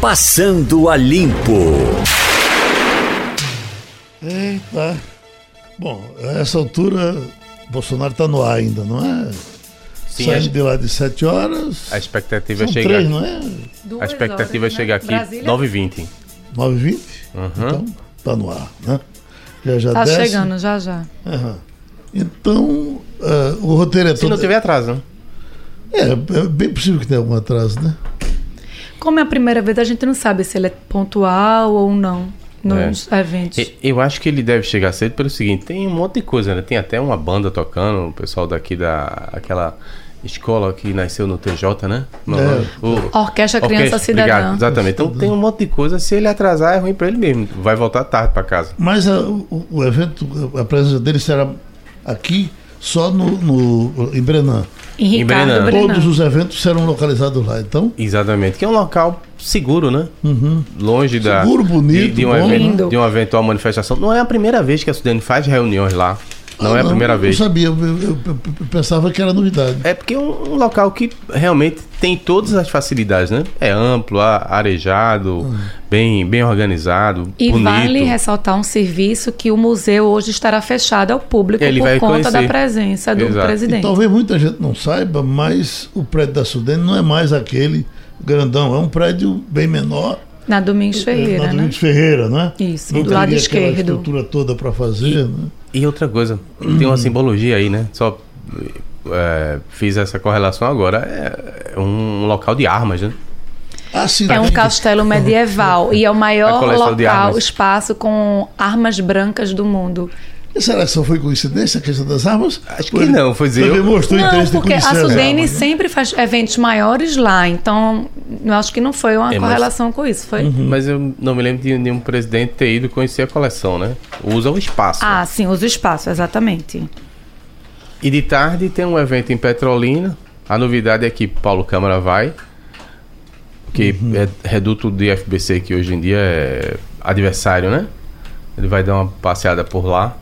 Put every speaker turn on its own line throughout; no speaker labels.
Passando a Limpo.
Eita. Bom, a essa altura, Bolsonaro está no ar ainda, não é?
Sim,
Saindo
a-
de lá de 7 horas.
A expectativa é chegar.
três, não é?
A expectativa é chegar aqui 9h20.
9h20?
Uhum.
Então, tá no ar, né? Já já
Tá
desce.
chegando, já já.
Aham. Então, ah, o roteiro é
Se
todo.
não tiver atraso, né?
É, é bem possível que tenha algum atraso, né?
Como é a primeira vez, a gente não sabe se ele é pontual ou não nos eventos.
E- Eu acho que ele deve chegar cedo pelo seguinte, tem um monte de coisa, né? Tem até uma banda tocando, o pessoal daqui da aquela escola que nasceu no TJ, né? No-
É.
o-
Orquestra Criança
Orquestra,
Cidadã.
obrigado, exatamente. Então tem um monte de coisa, se ele atrasar é ruim pra ele mesmo, vai voltar tarde pra casa.
Mas a- o, o evento, a presença dele será aqui só no, no- em Brenan.
Em Ricardo
Brenan.
Todos os eventos serão localizados lá. Então,
Exatamente, que é um local seguro, né? Longe da
Seguro, bonito,
de, de um
bom,
evento,
Lindo.
de uma eventual manifestação. Não é a primeira vez que a Sudene faz reuniões lá. Não
Ah,
é a primeira
eu
vez.
Não sabia, eu, eu- eu- eu pensava que era novidade.
É porque é um, um local que realmente tem todas as facilidades, né? É amplo, arejado, bem, bem organizado,
E
bonito.
vale ressaltar um serviço que o museu hoje estará fechado ao público
Ele
por
vai
conta
conhecer.
da presença do
Exato.
E
presidente.
talvez muita gente não saiba, mas o prédio da Sudene não é mais aquele grandão, é um prédio bem menor.
Na Domingos
na
Ferreira, né?
Domingos Ferreira, né?
Isso,
Não
do lado esquerdo.
estrutura toda para fazer, né?
E outra coisa, tem uma simbologia aí, né? Só é, fiz essa correlação agora. É, é um local de armas, né?
Ah, sim,
É um castelo medieval e é o maior local, espaço com armas brancas do mundo.
Será que só foi coincidência a questão das armas?
Acho que não, foi dizer,
Também
eu-
mostrou
Não,
interesse de
porque a
conhecer as
Sudene
né?
sempre faz eventos maiores lá, então eu acho que não foi uma
É, mas-
correlação com isso, foi?
Mas eu não me lembro de nenhum presidente ter ido conhecer a coleção, né? Usa o espaço.
Ah, sim, os espaços, exatamente.
E de tarde tem um evento em Petrolina. A novidade é que Paulo Câmara vai, que é reduto do IFBC, que hoje em dia é adversário, né? Ele vai dar uma passeada por lá.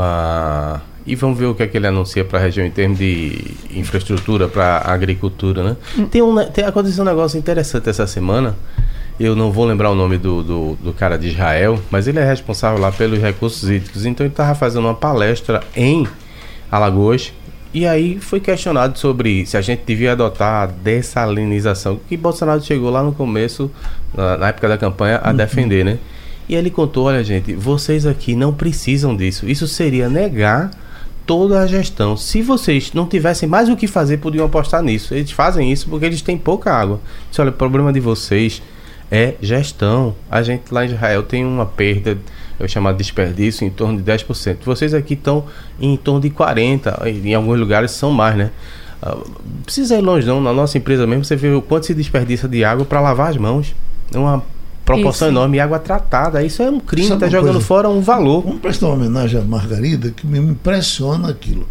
Ah, e vamos ver o que é que ele anuncia para a região em termos de infraestrutura para agricultura, né? Tem, um, tem aconteceu um negócio interessante essa semana. Eu não vou lembrar o nome do, do, do cara de Israel, mas ele é responsável lá pelos recursos hídricos. Então ele estava fazendo uma palestra em Alagoas. E aí foi questionado sobre se a gente devia adotar a dessalinização, que Bolsonaro chegou lá no começo, na, na época da campanha, a defender, né? E ele contou, olha gente, vocês aqui não precisam disso. Isso seria negar toda a gestão. Se vocês não tivessem mais o que fazer, podiam apostar nisso. Eles fazem isso porque eles têm pouca água. Disse, olha, o problema de vocês é gestão. A gente lá em Israel tem uma perda, eu chamo de desperdício, em torno de 10%. Vocês aqui estão em torno de 40%, em alguns lugares são mais, né? Ah, precisa ir longe não, na nossa empresa mesmo você vê o quanto se desperdiça de água para lavar as mãos. É uma proporção
Isso.
enorme água tratada. Isso é um crime, tá
uma
jogando
coisa?
fora um valor.
Vamos prestar uma homenagem à Margarida, que me impressiona aquilo.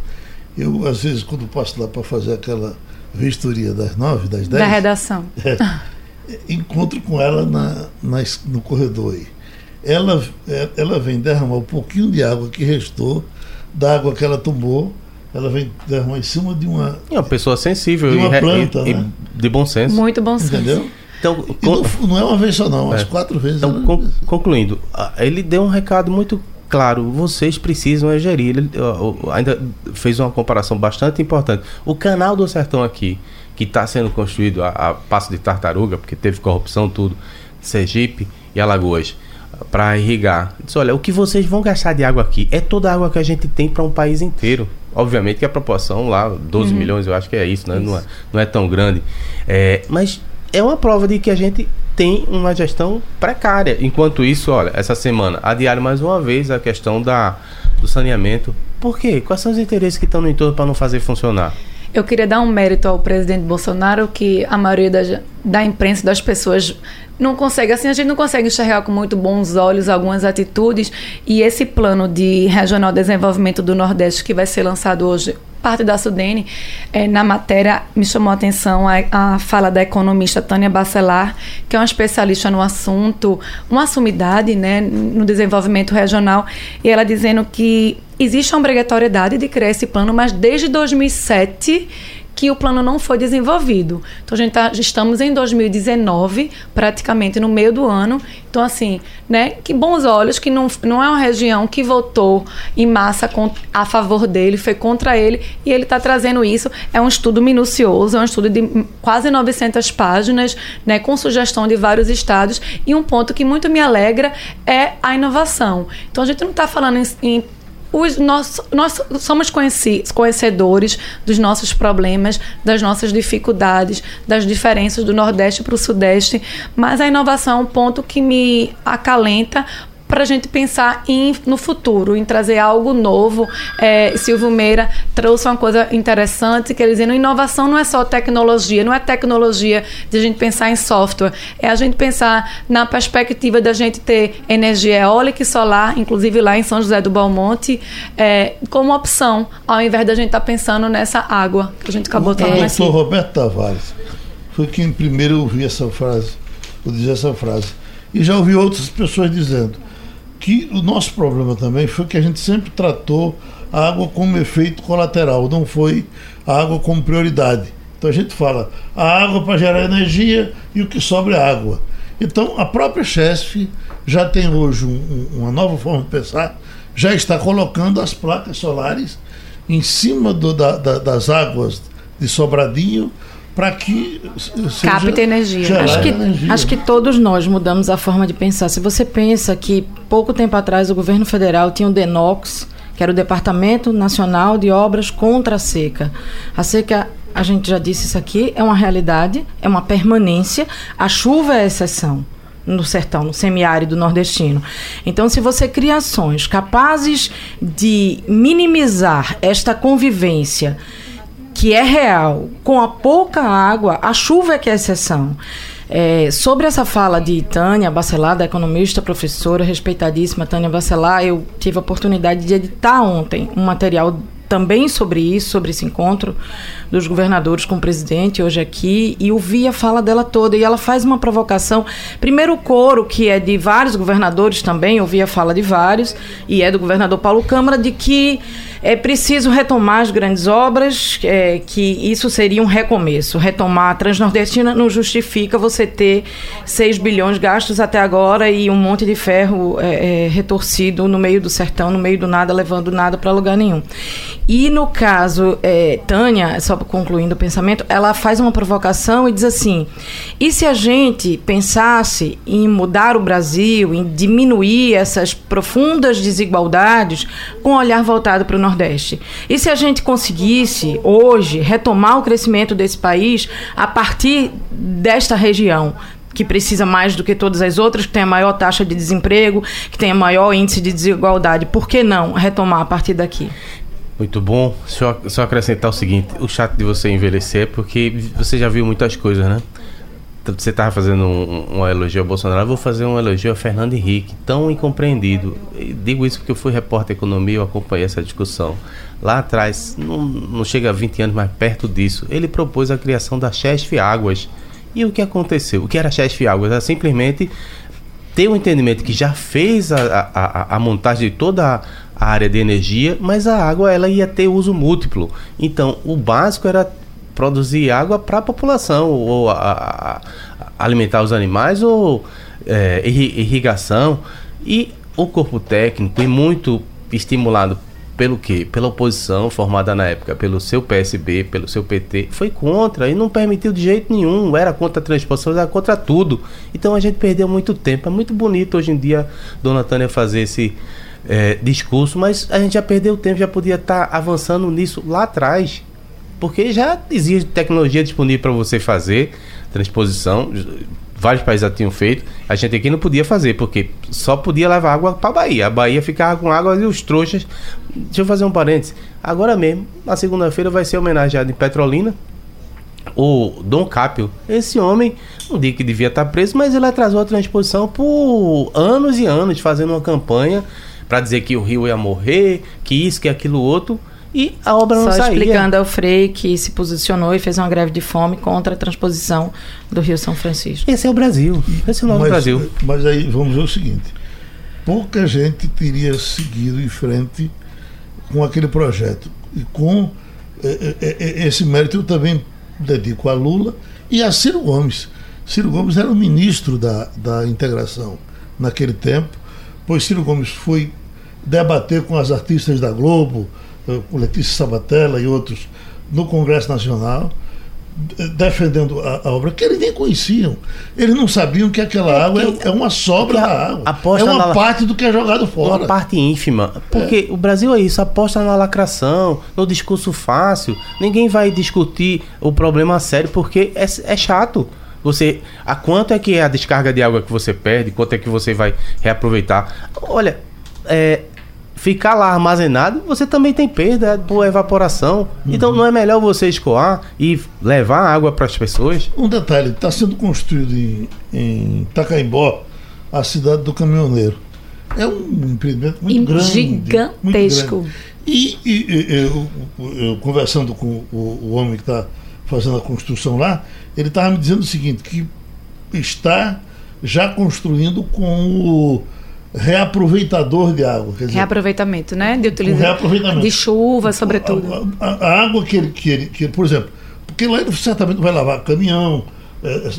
Eu, às vezes, quando passo lá para fazer aquela vistoria das nove, das
Da
dez,
redação.
encontro com ela na, na no corredor aí. Ela, é- ela vem derramar um pouquinho de água que restou, da água que ela tomou, ela vem derramar em cima de uma.
É uma pessoa sensível
De uma
e,
planta,
e- e
né?
de bom senso.
Muito bom senso.
Entendeu?
Então,
E
con-
não, não é uma vez só, não,
É.
quatro vezes.
então
ela-
con- concluindo, ele deu um recado muito claro. Vocês precisam é gerir. Ele ainda fez uma comparação bastante importante. O canal do Sertão aqui, que está sendo construído a, a passo de tartaruga, porque teve corrupção, tudo, Sergipe e Alagoas, para irrigar. Disse, olha, o que vocês vão gastar de água aqui é toda a água que a gente tem para um país inteiro. Obviamente que a proporção lá, 12 milhões, eu acho que é isso, né? Não, é, não é tão grande. É, mas é uma prova de que a gente tem uma gestão precária. Enquanto isso, olha, essa semana adiaram mais uma vez a questão da, do saneamento. Por quê? Quais são os interesses que estão no entorno para não fazer funcionar?
Eu queria dar um mérito ao presidente Bolsonaro que a maioria da, da imprensa, das pessoas, não consegue, assim, a gente não consegue enxergar com muito bons olhos algumas atitudes. E esse plano de regional desenvolvimento do Nordeste que vai ser lançado hoje, parte da Sudene, eh, na matéria me chamou a atenção a, a fala da economista Tânia Bacelar, que é uma especialista no assunto, uma sumidade né, no desenvolvimento regional, e ela dizendo que existe a obrigatoriedade de criar esse plano, mas desde 2007 que o plano não foi desenvolvido. Então a gente tá, estamos em 2019, praticamente no meio do ano. Então, assim, né, que bons olhos, que não, não é uma região que votou em massa a favor dele, foi contra ele, e ele está trazendo isso. É um estudo minucioso, é um estudo de quase 900 páginas, né, com sugestão de vários estados. E um ponto que muito me alegra é a inovação. Então, a gente não está falando em, em os nós, nós somos conhecedores dos nossos problemas, das nossas dificuldades, das diferenças do Nordeste para o Sudeste, mas a inovação é um ponto que me acalenta para a gente pensar em, no futuro, em trazer algo novo. É, Silvio Meira trouxe uma coisa interessante, que ele dizendo inovação não é só tecnologia, não é tecnologia de a gente pensar em software, é a gente pensar na perspectiva da gente ter energia eólica e solar, inclusive lá em São José do Balmonte, é, como opção, ao invés da gente estar tá pensando nessa água que a gente acabou de falar.
O doutor Roberto Tavares foi quem primeiro ouviu essa frase, ou dizer essa frase. E já ouvi outras pessoas dizendo que o nosso problema também foi que a gente sempre tratou a água como efeito colateral, não foi a água como prioridade. Então a gente fala a água para gerar energia e o que sobra é água. Então a própria CHESF já tem hoje um, um, uma nova forma de pensar, já está colocando as placas solares em cima do, da, da, das águas de Sobradinho para que
capte energia.
Acho que,
energia.
acho que todos nós mudamos a forma de pensar. Se você pensa que pouco tempo atrás o governo federal tinha o DENOX, que era o Departamento Nacional de Obras contra a Seca. A seca, a gente já disse isso aqui, é uma realidade, é uma permanência. A chuva é exceção no sertão, no semiárido nordestino. Então, se você cria ações capazes de minimizar esta convivência que é real, com a pouca água, a chuva é que é exceção. É, sobre essa fala de Tânia Bacelar, da economista, professora, respeitadíssima Tânia Bacelar, eu tive a oportunidade de editar ontem um material também sobre isso, sobre esse encontro dos governadores com o presidente hoje aqui, e ouvi a fala dela toda. E ela faz uma provocação. Primeiro, o coro, que é de vários governadores também, ouvi a fala de vários, e é do governador Paulo Câmara, de que é preciso retomar as grandes obras, é, que isso seria um recomeço. Retomar a Transnordestina não justifica você ter 6 bilhões gastos até agora e um monte de ferro é, é, retorcido no meio do sertão, no meio do nada, levando nada para lugar nenhum. E no caso, é, Tânia, só concluindo o pensamento, ela faz uma provocação e diz assim: e se a gente pensasse em mudar o Brasil, em diminuir essas profundas desigualdades com um olhar voltado para o Nordeste. E se a gente conseguisse, hoje, retomar o crescimento desse país a partir desta região, que precisa mais do que todas as outras, que tem a maior taxa de desemprego, que tem a maior índice de desigualdade. Por que não retomar a partir daqui?
Muito bom. Só, só acrescentar o seguinte: o chato de você envelhecer é porque você já viu muitas coisas, né? você estava fazendo um, um, elogio ao Bolsonaro, eu vou fazer um elogio a Fernando Henrique, tão incompreendido. E digo isso porque eu fui repórter economia e acompanhei essa discussão. Lá atrás, não, não chega a 20 anos mais perto disso, ele propôs a criação da Chesf Águas. E o que aconteceu? O que era Chesf Águas? Era simplesmente ter um entendimento que já fez a, a, a montagem de toda a área de energia, mas a água ela ia ter uso múltiplo. Então, o básico era produzir água para a população, ou a, a, alimentar os animais, ou é, irrigação. E o corpo técnico, e muito estimulado pelo quê? Pela oposição formada na época, pelo seu PSB, pelo seu PT, foi contra e não permitiu de jeito nenhum. Era contra a transposição, era contra tudo. Então a gente perdeu muito tempo. É muito bonito hoje em dia, Dona Tânia, fazer esse é, discurso, mas a gente já perdeu tempo, já podia estar tá avançando nisso lá atrás. Porque já existe tecnologia disponível para você fazer transposição. Vários países já tinham feito. A gente aqui não podia fazer, porque só podia levar água para a Bahia. A Bahia ficava com água e os trouxas. Deixa eu fazer um parênteses. Agora mesmo, na segunda-feira, vai ser homenageado em Petrolina o Dom Capio. Esse homem, não digo que devia estar preso, mas ele atrasou a transposição por anos e anos, fazendo uma campanha para dizer que o rio ia morrer, que isso, que aquilo outro e a obra não
Só
saía.
explicando ao Frei que se posicionou e fez uma greve de fome contra a transposição do Rio São Francisco.
Esse é o Brasil. Esse é o novo
mas,
Brasil.
Mas aí vamos ver o seguinte: pouca gente teria seguido em frente com aquele projeto e com é, é, é, esse mérito eu também dedico a Lula e a Ciro Gomes. Ciro Gomes era o ministro da, da integração naquele tempo, pois Ciro Gomes foi debater com as artistas da Globo, eh, com Letícia Sabatella e outros, no Congresso Nacional, defendendo a, a, obra, que eles nem conheciam. Eles não sabiam que aquela é água que, é, é, uma sobra da água.
Aposta
é uma
na,
parte do que é jogado fora.
Uma parte ínfima. Porque é. o Brasil é isso, aposta na lacração, no discurso fácil. Ninguém vai discutir o problema sério porque é, é chato. Você, a quanto é que é a descarga de água que você perde? Quanto é que você vai reaproveitar? Olha, é, ficar lá armazenado, você também tem perda por evaporação. Uhum. Então não é melhor você escoar e levar água para as pessoas?
Um detalhe, está sendo construído em, em Tacaimbó a cidade do caminhoneiro. É um empreendimento muito grande.
Gigantesco.
Muito grande. E, e, e eu, eu, conversando com o, o homem que está fazendo a construção lá, ele estava me dizendo o seguinte, que está já construindo com o reaproveitador de água.
Dizer, reaproveitamento, né? De utilização de chuva, sobretudo.
A, a, a, água que ele, que ele, que ele, por exemplo, porque lá ele certamente vai lavar caminhão, é,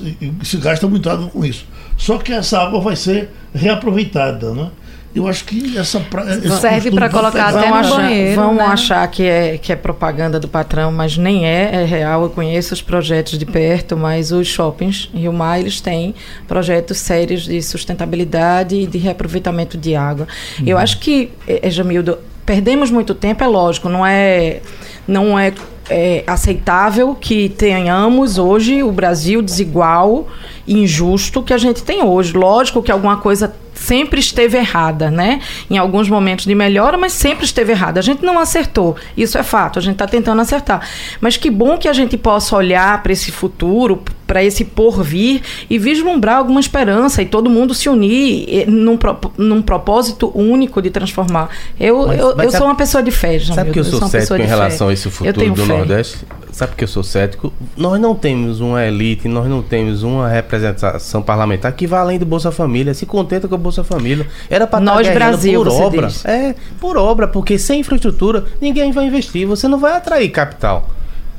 se gasta muito água com isso. Só que essa água vai ser reaproveitada, né? Eu acho que essa pra,
serve para colocar até no
achar,
banheiro.
Vão
né?
achar que é, que é propaganda do patrão, mas nem é, é real. Eu conheço os projetos de perto, mas os shoppings Rio Mar, eles têm projetos sérios de sustentabilidade e de reaproveitamento de água. Uhum. Eu acho que, é, Jamildo, perdemos muito tempo, é lógico, não é, não é é aceitável que tenhamos hoje o Brasil desigual, injusto que a gente tem hoje. Lógico que alguma coisa sempre esteve errada, né? Em alguns momentos de melhora, mas sempre esteve errada. A gente não acertou, isso é fato, a gente está tentando acertar. Mas que bom que a gente possa olhar para esse futuro, para esse porvir e vislumbrar alguma esperança e todo mundo se unir num, num propósito único de transformar. Eu, mas, eu, mas eu sabe, sou uma pessoa de fé,
Sabe Sabe que eu sou, eu cético em relação fé. a esse futuro do fé. Nordeste? Sabe que eu sou cético? Nós não temos uma elite, nós não temos uma representação parlamentar que vá além do Bolsa Família. Se contenta com o Bolsa Família. Era para
nós Brasil por obra. Diz.
É, por obra, porque sem infraestrutura ninguém vai investir. Você não vai atrair capital.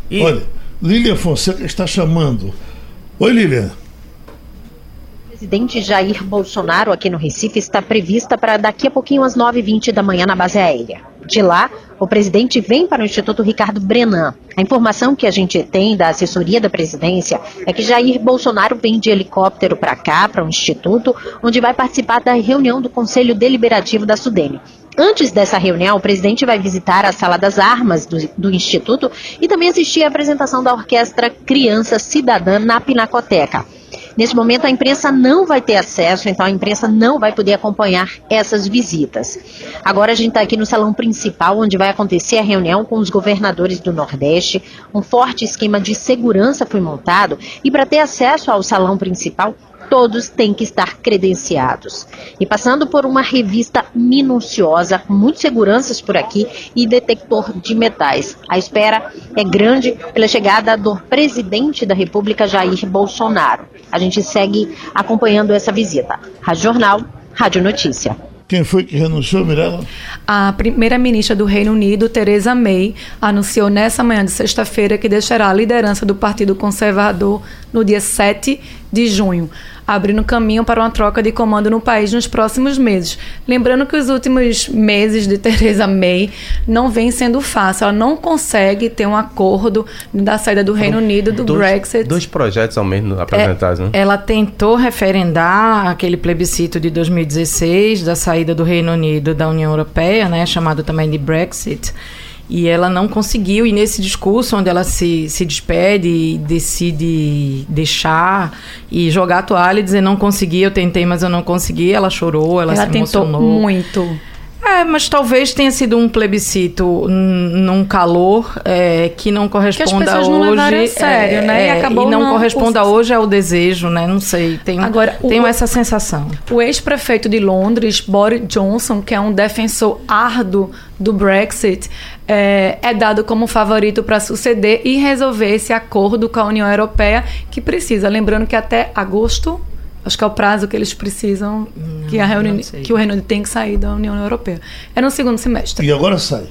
E... Olha, Lilian Fonseca está chamando. Oi, Lilian
presidente Jair Bolsonaro aqui no Recife está prevista para daqui a pouquinho às 9h20 da manhã na base aérea. De lá, o presidente vem para o Instituto Ricardo Brenan. A informação que a gente tem da assessoria da presidência é que Jair Bolsonaro vem de helicóptero para cá, para o Instituto, onde vai participar da reunião do Conselho Deliberativo da Sudene. Antes dessa reunião, o presidente vai visitar a Sala das Armas do, do, Instituto e também assistir à apresentação da Orquestra Criança Cidadã na Pinacoteca. Nesse momento, a imprensa não vai ter acesso, então a imprensa não vai poder acompanhar essas visitas. Agora a gente está aqui no salão principal, onde vai acontecer a reunião com os governadores do Nordeste. Um forte esquema de segurança foi montado e para ter acesso ao salão principal, todos têm que estar credenciados. E passando por uma revista minuciosa, com muitas seguranças por aqui e detector de metais. A espera é grande pela chegada do presidente da República, Jair Bolsonaro. A gente segue acompanhando essa visita. Rádio Jornal, Rádio Notícia.
Quem foi que renunciou, Mirella?
A primeira-ministra do Reino Unido, Theresa May, anunciou nessa manhã de sexta-feira que deixará a liderança do Partido Conservador no dia 7 de junho abrindo caminho para uma troca de comando no país nos próximos meses. Lembrando que os últimos meses de Theresa May não vem sendo fácil. Ela não consegue ter um acordo da saída do Reino Unido, do
dois,
Brexit.
Dois projetos ao menos apresentados,
é,
né?
Ela tentou referendar aquele plebiscito de 2016 da saída do Reino Unido da União Europeia, né, chamado também de Brexit. E ela não conseguiu, e nesse discurso onde ela se, se despede e decide deixar e jogar a toalha e dizer não consegui, eu tentei, mas eu não consegui, ela chorou, ela, ela se emocionou.
tentou muito.
É, mas talvez tenha sido um plebiscito num calor é, que não corresponda que as não
hoje. A sério, é, né?
E, é, acabou e não, não corresponda os... hoje ao desejo, né? Não sei. Tenho, Agora, tenho o, essa sensação.
O ex-prefeito de Londres, Boris Johnson, que é um defensor árduo do Brexit, é, é dado como favorito para suceder e resolver esse acordo com a União Europeia, que precisa. Lembrando que até agosto Acho que é o prazo que eles precisam não, que, a reunião, que o Reino Unido tem que sair da União Europeia. É no segundo semestre.
E agora sai?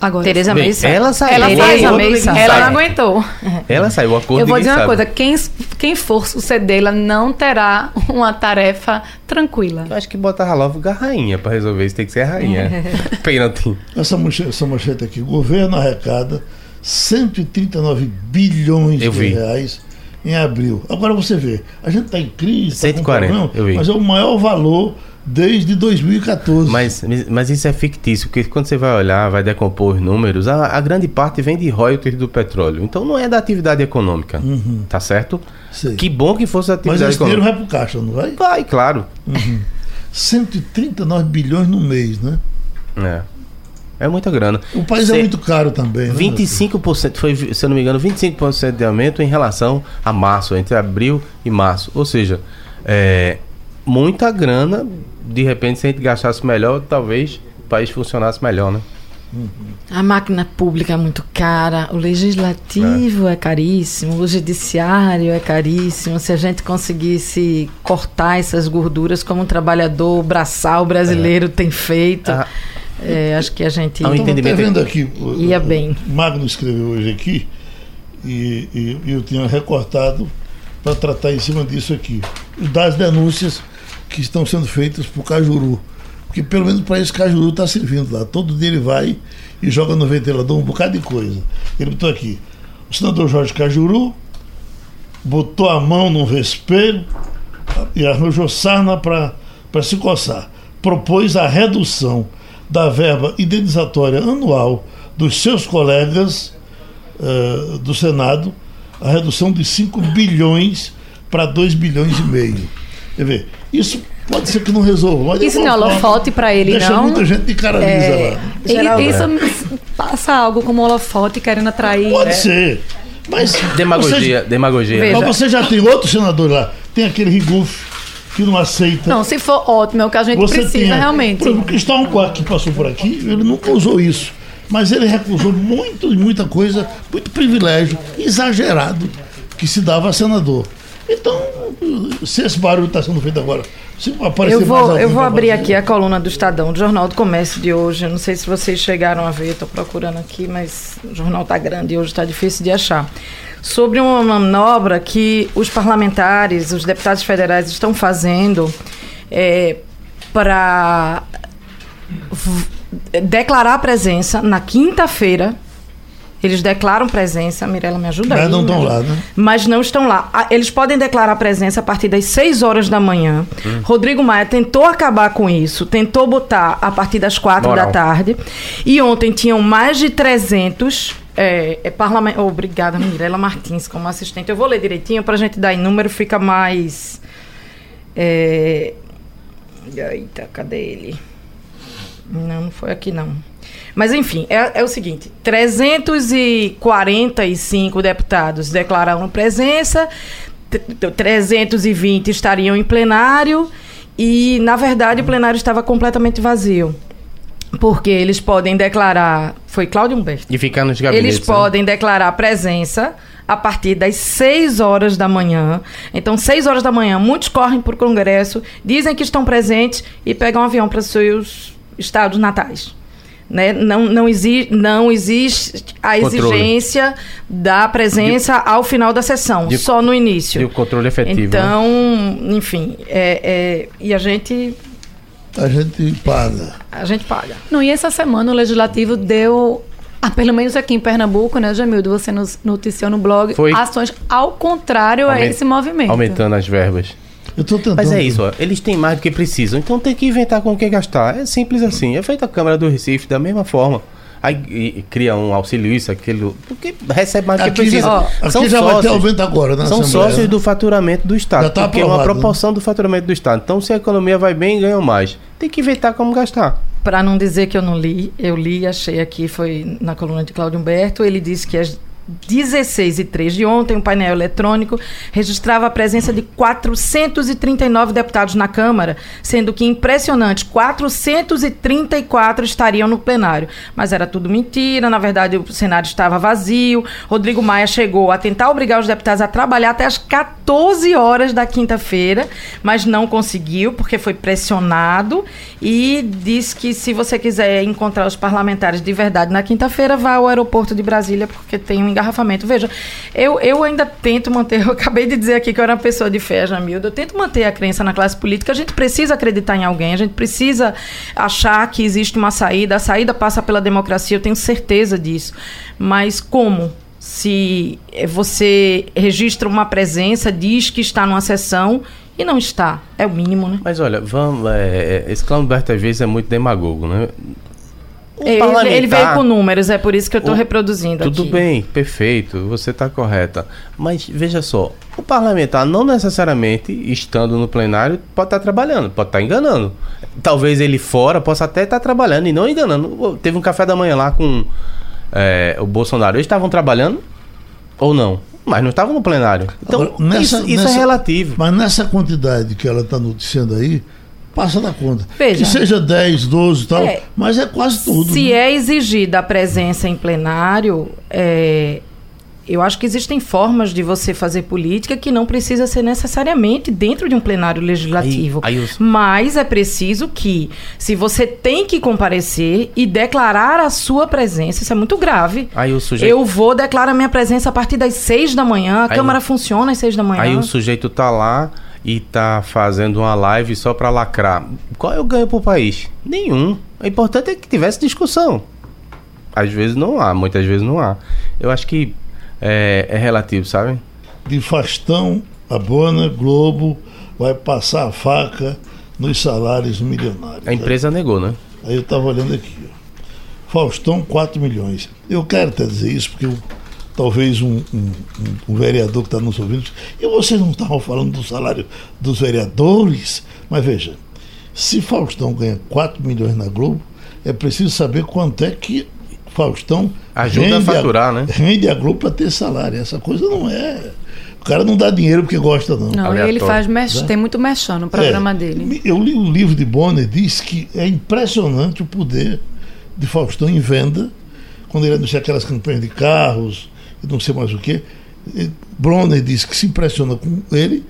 Agora,
Tereza
Bem, ela saiu.
Ela
ninguém
sai.
ela não aguentou.
Ela saiu, o acordo
Eu vou dizer uma
sabe.
coisa: quem, quem for sucedê-la não terá uma tarefa tranquila.
Eu acho que botava logo a rainha pra resolver isso, tem que ser a rainha. Pênalti.
Essa manchete, essa manchete aqui, o governo arrecada 139 bilhões
Eu
de
vi.
reais em abril. Agora você vê, a gente está em crise, tá com
140,
problema,
eu vi.
mas é o maior valor desde 2014.
Mas, mas isso é fictício, porque quando você vai olhar, vai decompor os números, a, a grande parte vem de royalties do petróleo. Então não é da atividade econômica, tá certo?
Sei.
Que bom que fosse
Mas
atividade
esse dinheiro
econômica.
vai para o caixa, não vai?
Vai, claro.
139 bilhões no mês, né?
É. É muita grana.
O país
Cê-
é muito caro também. né?
25%, foi, se eu não me engano, 25% de aumento em relação a março, entre abril e março. Ou seja, é, muita grana, de repente, se a gente gastasse melhor, talvez o país funcionasse melhor, né?
A máquina pública é muito cara, o legislativo é. caríssimo, o judiciário é caríssimo. Se a gente conseguisse cortar essas gorduras como um trabalhador braçal brasileiro tem feito,
Ah.
é, acho que a gente
um
Estava
entendimento-
vendo aqui.
ia
o-
bem.
O Magno escreveu hoje aqui e, e- e eu tinha recortado para tratar em cima disso aqui. Das denúncias que estão sendo feitas por Cajuru. Porque pelo menos para esse Cajuru está servindo lá. Todo dia ele vai e joga no ventilador um bocado de coisa. Ele botou aqui. O senador Jorge Cajuru botou a mão no vespeiro e arranjou sarna para se coçar. Propôs a redução da verba indenizatória anual dos seus colegas eh, do Senado, a redução de 5 bilhões para 2 bilhões e meio. Quer ver? Isso pode ser que não resolva.
Isso não é holofote para ele,
deixa
não?
muita gente de cara lisa
É,
lá.
e-
Geraldo.
isso passa algo como holofote querendo atrair.
Pode ser. Mas
Demagogia, demagogia.
Veja.
Mas você já tem outro senador lá. Tem aquele Riguf que não aceita.
Não, se for ótimo, é o que a gente
Você
precisa
tinha,
realmente.
Por exemplo, o Cristóvão Buarque que passou por aqui, ele nunca usou isso. Mas ele recusou muito, muita coisa, muito privilégio exagerado que se dava a senador. Então, se esse barulho está sendo feito agora, se aparecer
Eu
mais
vou,
alguém
eu vou abrir
fazer-
aqui a coluna do Estadão, do Jornal do Comércio de hoje. Eu não sei se vocês chegaram a ver, estou procurando aqui, mas o jornal está grande e hoje está difícil de achar. Sobre uma manobra que os parlamentares, os deputados federais estão fazendo é, para declarar presença na quinta-feira. Eles declaram presença. Mirela, me ajuda aí.
Mas não
me
estão
ajuda.
lá, né?
Mas não estão lá. Ah, Eles podem declarar presença a partir das 6 horas da manhã. Rodrigo Maia tentou acabar com isso, tentou botar a partir das 4
Moral.
da tarde. E ontem tinham mais de 300 é, é, oh, Obrigada, Mirela Martins, como assistente. Eu vou ler direitinho para a gente dar em número, fica mais. É... Eita, cadê ele? Não, não foi aqui não. Mas enfim, é, é o seguinte: 345 deputados declararam presença, t- t- 320 estariam em plenário e, na verdade, o plenário estava completamente vazio. Porque eles podem declarar. Foi Cláudio Humberto.
E ficar nos gabinetes.
Eles
né?
podem declarar presença a partir das 6 horas da manhã. Então, 6 horas da manhã, muitos correm para o Congresso, dizem que estão presentes e pegam um avião para seus estados natais. Né? Não, não, exi não existe a
Controle.
exigência da presença ao final da sessão,
De-
só no início.
E o controle efetivo. né?
Então, enfim, é, é- e a gente,
A gente paga.
a gente paga.
Não, e essa semana o Legislativo deu, ah, pelo menos aqui em Pernambuco, né, Jamildo? Você nos noticiou no blog,
Foi.
ações ao contrário a
Aumen-
esse movimento.
Aumentando as verbas.
Eu estou tentando.
Mas é isso, ó. Eles têm mais do que precisam, então tem que inventar com o que gastar. É simples assim. É feita a Câmara do Recife da mesma forma. Aí e- e cria um auxílio isso, aquilo. Porque recebe mais do que
Aqui,
precisa.
já, aqui já vai ter aumento agora, né?
São
Assembleia,
sócios
né?
do faturamento do Estado.
Já tá
porque é uma
aprovado,
proporção do faturamento do Estado. Então, se a economia vai bem, ganham mais. Tem que inventar como gastar.
Para não dizer que eu não li, eu li e achei aqui, foi na coluna de Cláudio Humberto, ele disse que as 16 e 3 de ontem, um painel eletrônico registrava a presença de 439 deputados na Câmara, sendo que impressionante, 434 estariam no plenário. Mas era tudo mentira, na verdade o Senado estava vazio. Rodrigo Maia chegou a tentar obrigar os deputados a trabalhar até as 14 horas da quinta-feira, mas não conseguiu, porque foi pressionado e disse que se você quiser encontrar os parlamentares de verdade na quinta-feira, vá ao aeroporto de Brasília, porque tem um engarrafamento. Veja, eu, eu ainda tento manter, eu acabei de dizer aqui que eu era uma pessoa de fé, Jamilda, eu tento manter a crença na classe política, a gente precisa acreditar em alguém, a gente precisa achar que existe uma saída, a saída passa pela democracia, eu tenho certeza disso. Mas como? Se você registra uma presença, diz que está numa sessão e não está. É o mínimo, né?
Mas olha, vamos, é, esse Cláudio às vezes é muito demagogo, né?
Ele, ele, veio com números, é por isso que eu estou reproduzindo
tudo
aqui.
bem, perfeito, você está correta. Mas veja só, o parlamentar não necessariamente, estando no plenário, pode estar tá trabalhando, pode estar tá enganando. Talvez ele fora possa até estar tá trabalhando e não enganando. Teve um café da manhã lá com é, o Bolsonaro. Eles estavam trabalhando ou não? Mas não estavam no plenário. Então, Agora, nessa, isso, isso é nessa, é relativo.
Mas nessa quantidade que ela está noticiando aí, passa da conta. Veja, que seja 10, 12 e tal, é, mas é quase tudo.
Se né? é exigida a presença em plenário, é, eu acho que existem formas de você fazer política que não precisa ser necessariamente dentro de um plenário legislativo. Aí, aí eu... Mas é preciso que, se você tem que comparecer e declarar a sua presença, isso é muito grave.
Aí o sujeito...
Eu vou declarar minha presença a partir das seis da manhã, a aí Câmara funciona às seis da manhã.
Aí o sujeito tá lá e tá fazendo uma live só para lacrar. Qual é o ganho pro país? Nenhum. O importante é que tivesse discussão. Às vezes não há, muitas vezes não há. Eu acho que é, é relativo, sabe?
De Fastão, a Bona, Globo vai passar a faca nos salários milionários.
A empresa né? negou, né?
Aí eu estava olhando aqui. Ó. Faustão, 4 milhões. Eu quero até dizer isso porque eu, talvez um, um, um, vereador que está nos ouvindo. E vocês não estavam falando do salário dos vereadores? Mas veja, se Faustão ganha 4 milhões na Globo, é preciso saber quanto é que Faustão
ajuda a faturar,
a,
né?
Rende a Globo para ter salário. Essa coisa não é. O cara não dá dinheiro porque gosta, não.
Não, Aleatório. ele faz mex... Tem muito mexão no programa é, dele.
Eu li o livro de Bonner, diz que é impressionante o poder de Faustão em venda, quando ele anuncia aquelas campanhas de carros, não sei mais o quê. Bronner diz que se impressiona com ele.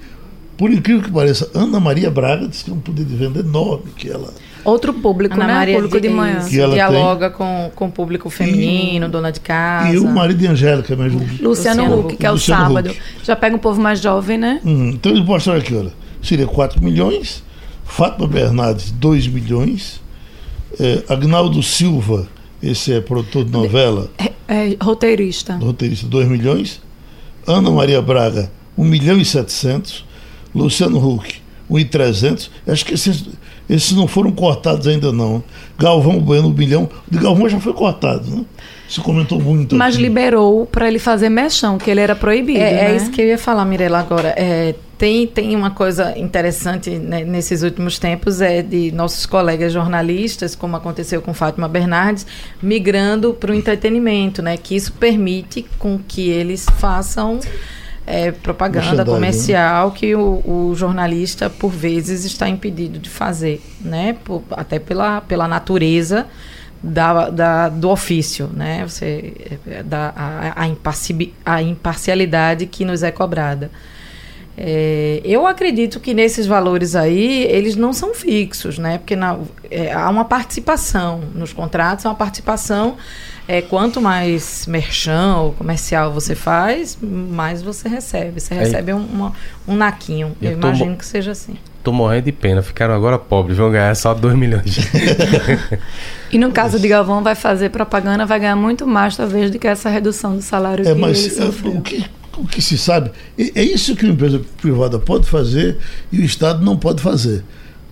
Por incrível que pareça, Ana Maria Braga diz que é um poder de venda enorme que ela
Outro público, Ana né? Maria público de, de manhã.
Que dialoga tem... com, com o público feminino, e, dona de casa.
E o marido de Angélica mesmo.
Luciano, Luciano Huck, que é o Luciano sábado. Huck. Já pega um povo mais jovem, né?
Hum, então ele mostra aqui, olha. Seria 4 milhões. Fátima Bernardes, 2 milhões. É, Agnaldo Silva, esse é produtor de novela.
É, é roteirista.
Roteirista, 2 milhões. Ana Maria Braga, 1 milhão e 700. Luciano Huck, 1 e 300. Acho que esses esses não foram cortados ainda não. Galvão Bueno, bilhão. De Galvão já foi cortado, né? Se comentou muito.
Mas aqui. liberou para ele fazer mexão, que ele era proibido. É,
é
né?
é isso que eu ia falar, Mirela, agora. É, tem, tem uma coisa interessante né, nesses últimos tempos, é de nossos colegas jornalistas, como aconteceu com Fátima Bernardes, migrando para o entretenimento, né? Que isso permite com que eles façam é, propaganda comercial que o, o, jornalista, por vezes, está impedido de fazer, né? Por, até pela, pela natureza da, da, do ofício, né? Você, é, da, a, a, a imparcialidade que nos é cobrada. É, eu acredito que nesses valores aí, eles não são fixos, né? Porque na, é, há uma participação nos contratos, há uma participação é, quanto mais merchan ou comercial você faz, mais você recebe. Você recebe um, uma, um naquinho. Eu, Eu imagino que seja assim.
Tô morrendo de pena, ficaram agora pobres, vão ganhar só 2 milhões.
e no caso de Galvão, vai fazer propaganda, vai ganhar muito mais, talvez, do que essa redução do salário é, que mas, ele é, sofreu.
O que, o que se sabe, é isso que uma empresa privada pode fazer e o Estado não pode fazer.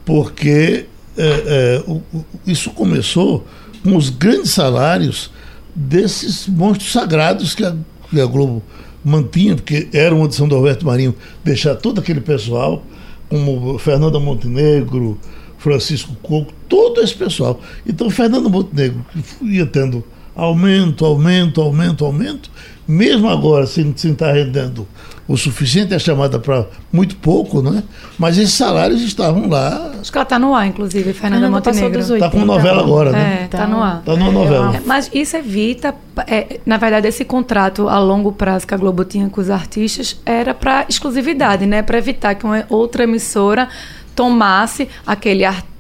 Porque é, é, o, isso começou com os grandes salários desses monstros sagrados que a, que a Globo mantinha, porque era uma edição do Alberto Marinho deixar todo aquele pessoal, como Fernanda Montenegro, Francisco Coco, todo esse pessoal. Então, Fernando Montenegro, que ia tendo aumento, aumento, aumento, aumento. Mesmo agora, sem, sem estar rendendo o suficiente, é chamada para muito pouco, né? Mas esses salários estavam lá.
Acho que ela está no ar, inclusive,
Fernanda,
Montenegro.
Está com
80.
novela agora, né?
É, tá no ar.
Está numa novela.
É, Mas isso evita, é, na verdade, esse contrato a longo prazo que a Globo tinha com os artistas era para exclusividade, né? Para evitar que uma outra emissora tomasse aquele artista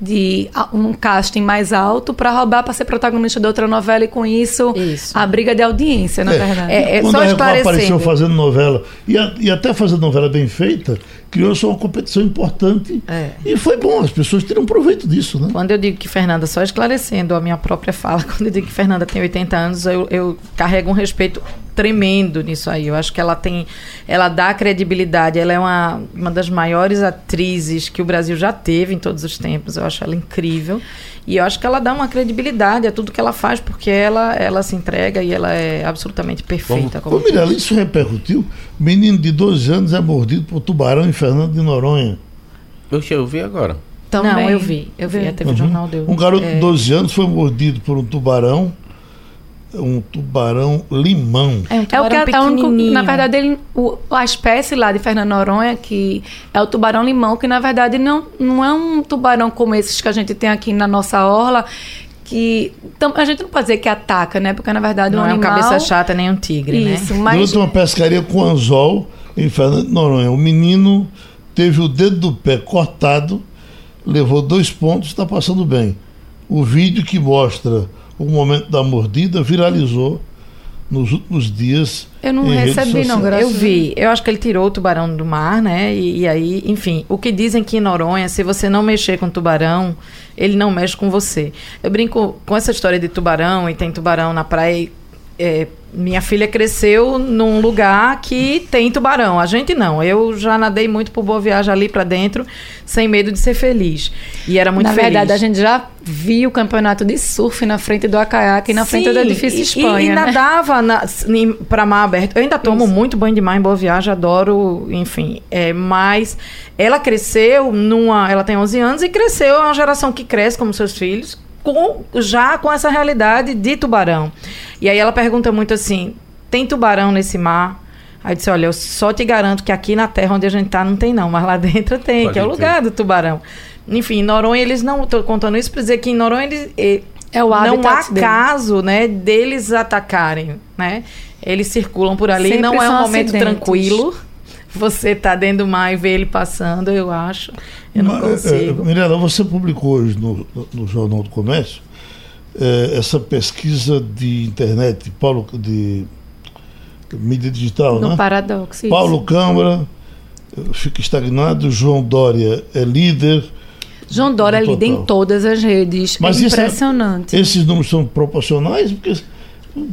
de a- um casting mais alto para roubar para ser protagonista de outra novela e com isso,
Isso.
a briga de audiência, na verdade.
É, é
Quando
só
a Record apareceu fazendo novela, e, a- e até fazendo novela bem feita, criou-se uma competição importante.
É.
E foi bom, as pessoas tiram proveito disso, né?
Quando eu digo que Fernanda, só esclarecendo a minha própria fala, quando eu digo que Fernanda tem 80 anos, eu, eu carrego um respeito tremendo nisso aí. Eu acho que ela tem, ela dá credibilidade. Ela é uma, uma das maiores atrizes que o Brasil já teve em todos os tempos. Eu acho ela incrível. E eu acho que ela dá uma credibilidade a tudo que ela faz, porque ela, ela se entrega e ela é absolutamente perfeita.
Ô,
Como
Mirella, isso repercutiu. Menino de 12 anos é mordido por tubarão em Fernando de Noronha.
Eu, eu vi agora.
Não,
Também.
eu vi. Eu vi.
Vi.
A TV
Uhum.
Jornal deu.
Um garoto
É,
de 12 anos foi mordido por um tubarão, um tubarão limão.
É um
É o que
tubarão
é o único,
pequenininho.
na verdade, ele, o- a espécie lá de Fernando Noronha, que é o tubarão-limão, que na verdade não, não é um tubarão como esses que a gente tem aqui na nossa orla, que tam- a gente não pode dizer que ataca, né? Porque na verdade
Não
um
é um
animal...
cabeça chata nem um tigre, né?
Isso, mas
Durante uma pescaria com anzol em Fernando Noronha, o menino teve o dedo do pé cortado, levou dois pontos, está passando bem. O vídeo que mostra o momento da mordida viralizou nos últimos dias.
eu não recebi, não, graças
Eu vi. Eu acho que ele tirou o tubarão do mar, né? E, e aí, enfim, o que dizem que em Noronha, se você não mexer com tubarão, ele não mexe com você. Eu brinco com essa história de tubarão e tem tubarão na praia. É, minha filha cresceu num lugar que tem tubarão. A gente não. Eu já nadei muito por boa viagem ali pra dentro, sem medo de ser feliz. E era muito
Na
feliz.
verdade, a gente já viu o campeonato de surf na frente do Acaiaque e na frente do
Sim,
edifício
e-
Espanha.
E, e
né?
nadava na, pra mar aberto. Eu ainda tomo
Isso.
muito banho de mar em Boa Viagem, adoro, enfim. É, mas ela cresceu numa. Ela tem 11 anos e cresceu, é uma geração que cresce como seus filhos, com, já com essa realidade de tubarão. E aí ela pergunta muito assim: tem tubarão nesse mar? Aí eu disse, olha, eu só te garanto que aqui na terra onde a gente tá não tem não, mas lá dentro tem,
Pode
que é o lugar do tubarão. Enfim, em Noronha eles não, tô contando isso para dizer que em Noronha eles, eh,
É o
não há
dele.
caso, né, deles atacarem, né? Eles circulam por ali,
Sempre
não é um momento
acidentes.
tranquilo. Você tá dentro do mar e vê ele passando, eu acho. Eu não
Mas, eh,
consigo.
Mirella, você publicou hoje no, no Jornal do Comércio eh, essa pesquisa de internet, de Paulo, de mídia digital,
No
né?
paradoxo. isso.
Paulo Câmara eh, fica estagnado, João Dória é líder.
João Dória é líder em todas as redes.
Mas
é
isso é-
impressionante.
Esses números são proporcionais? Porque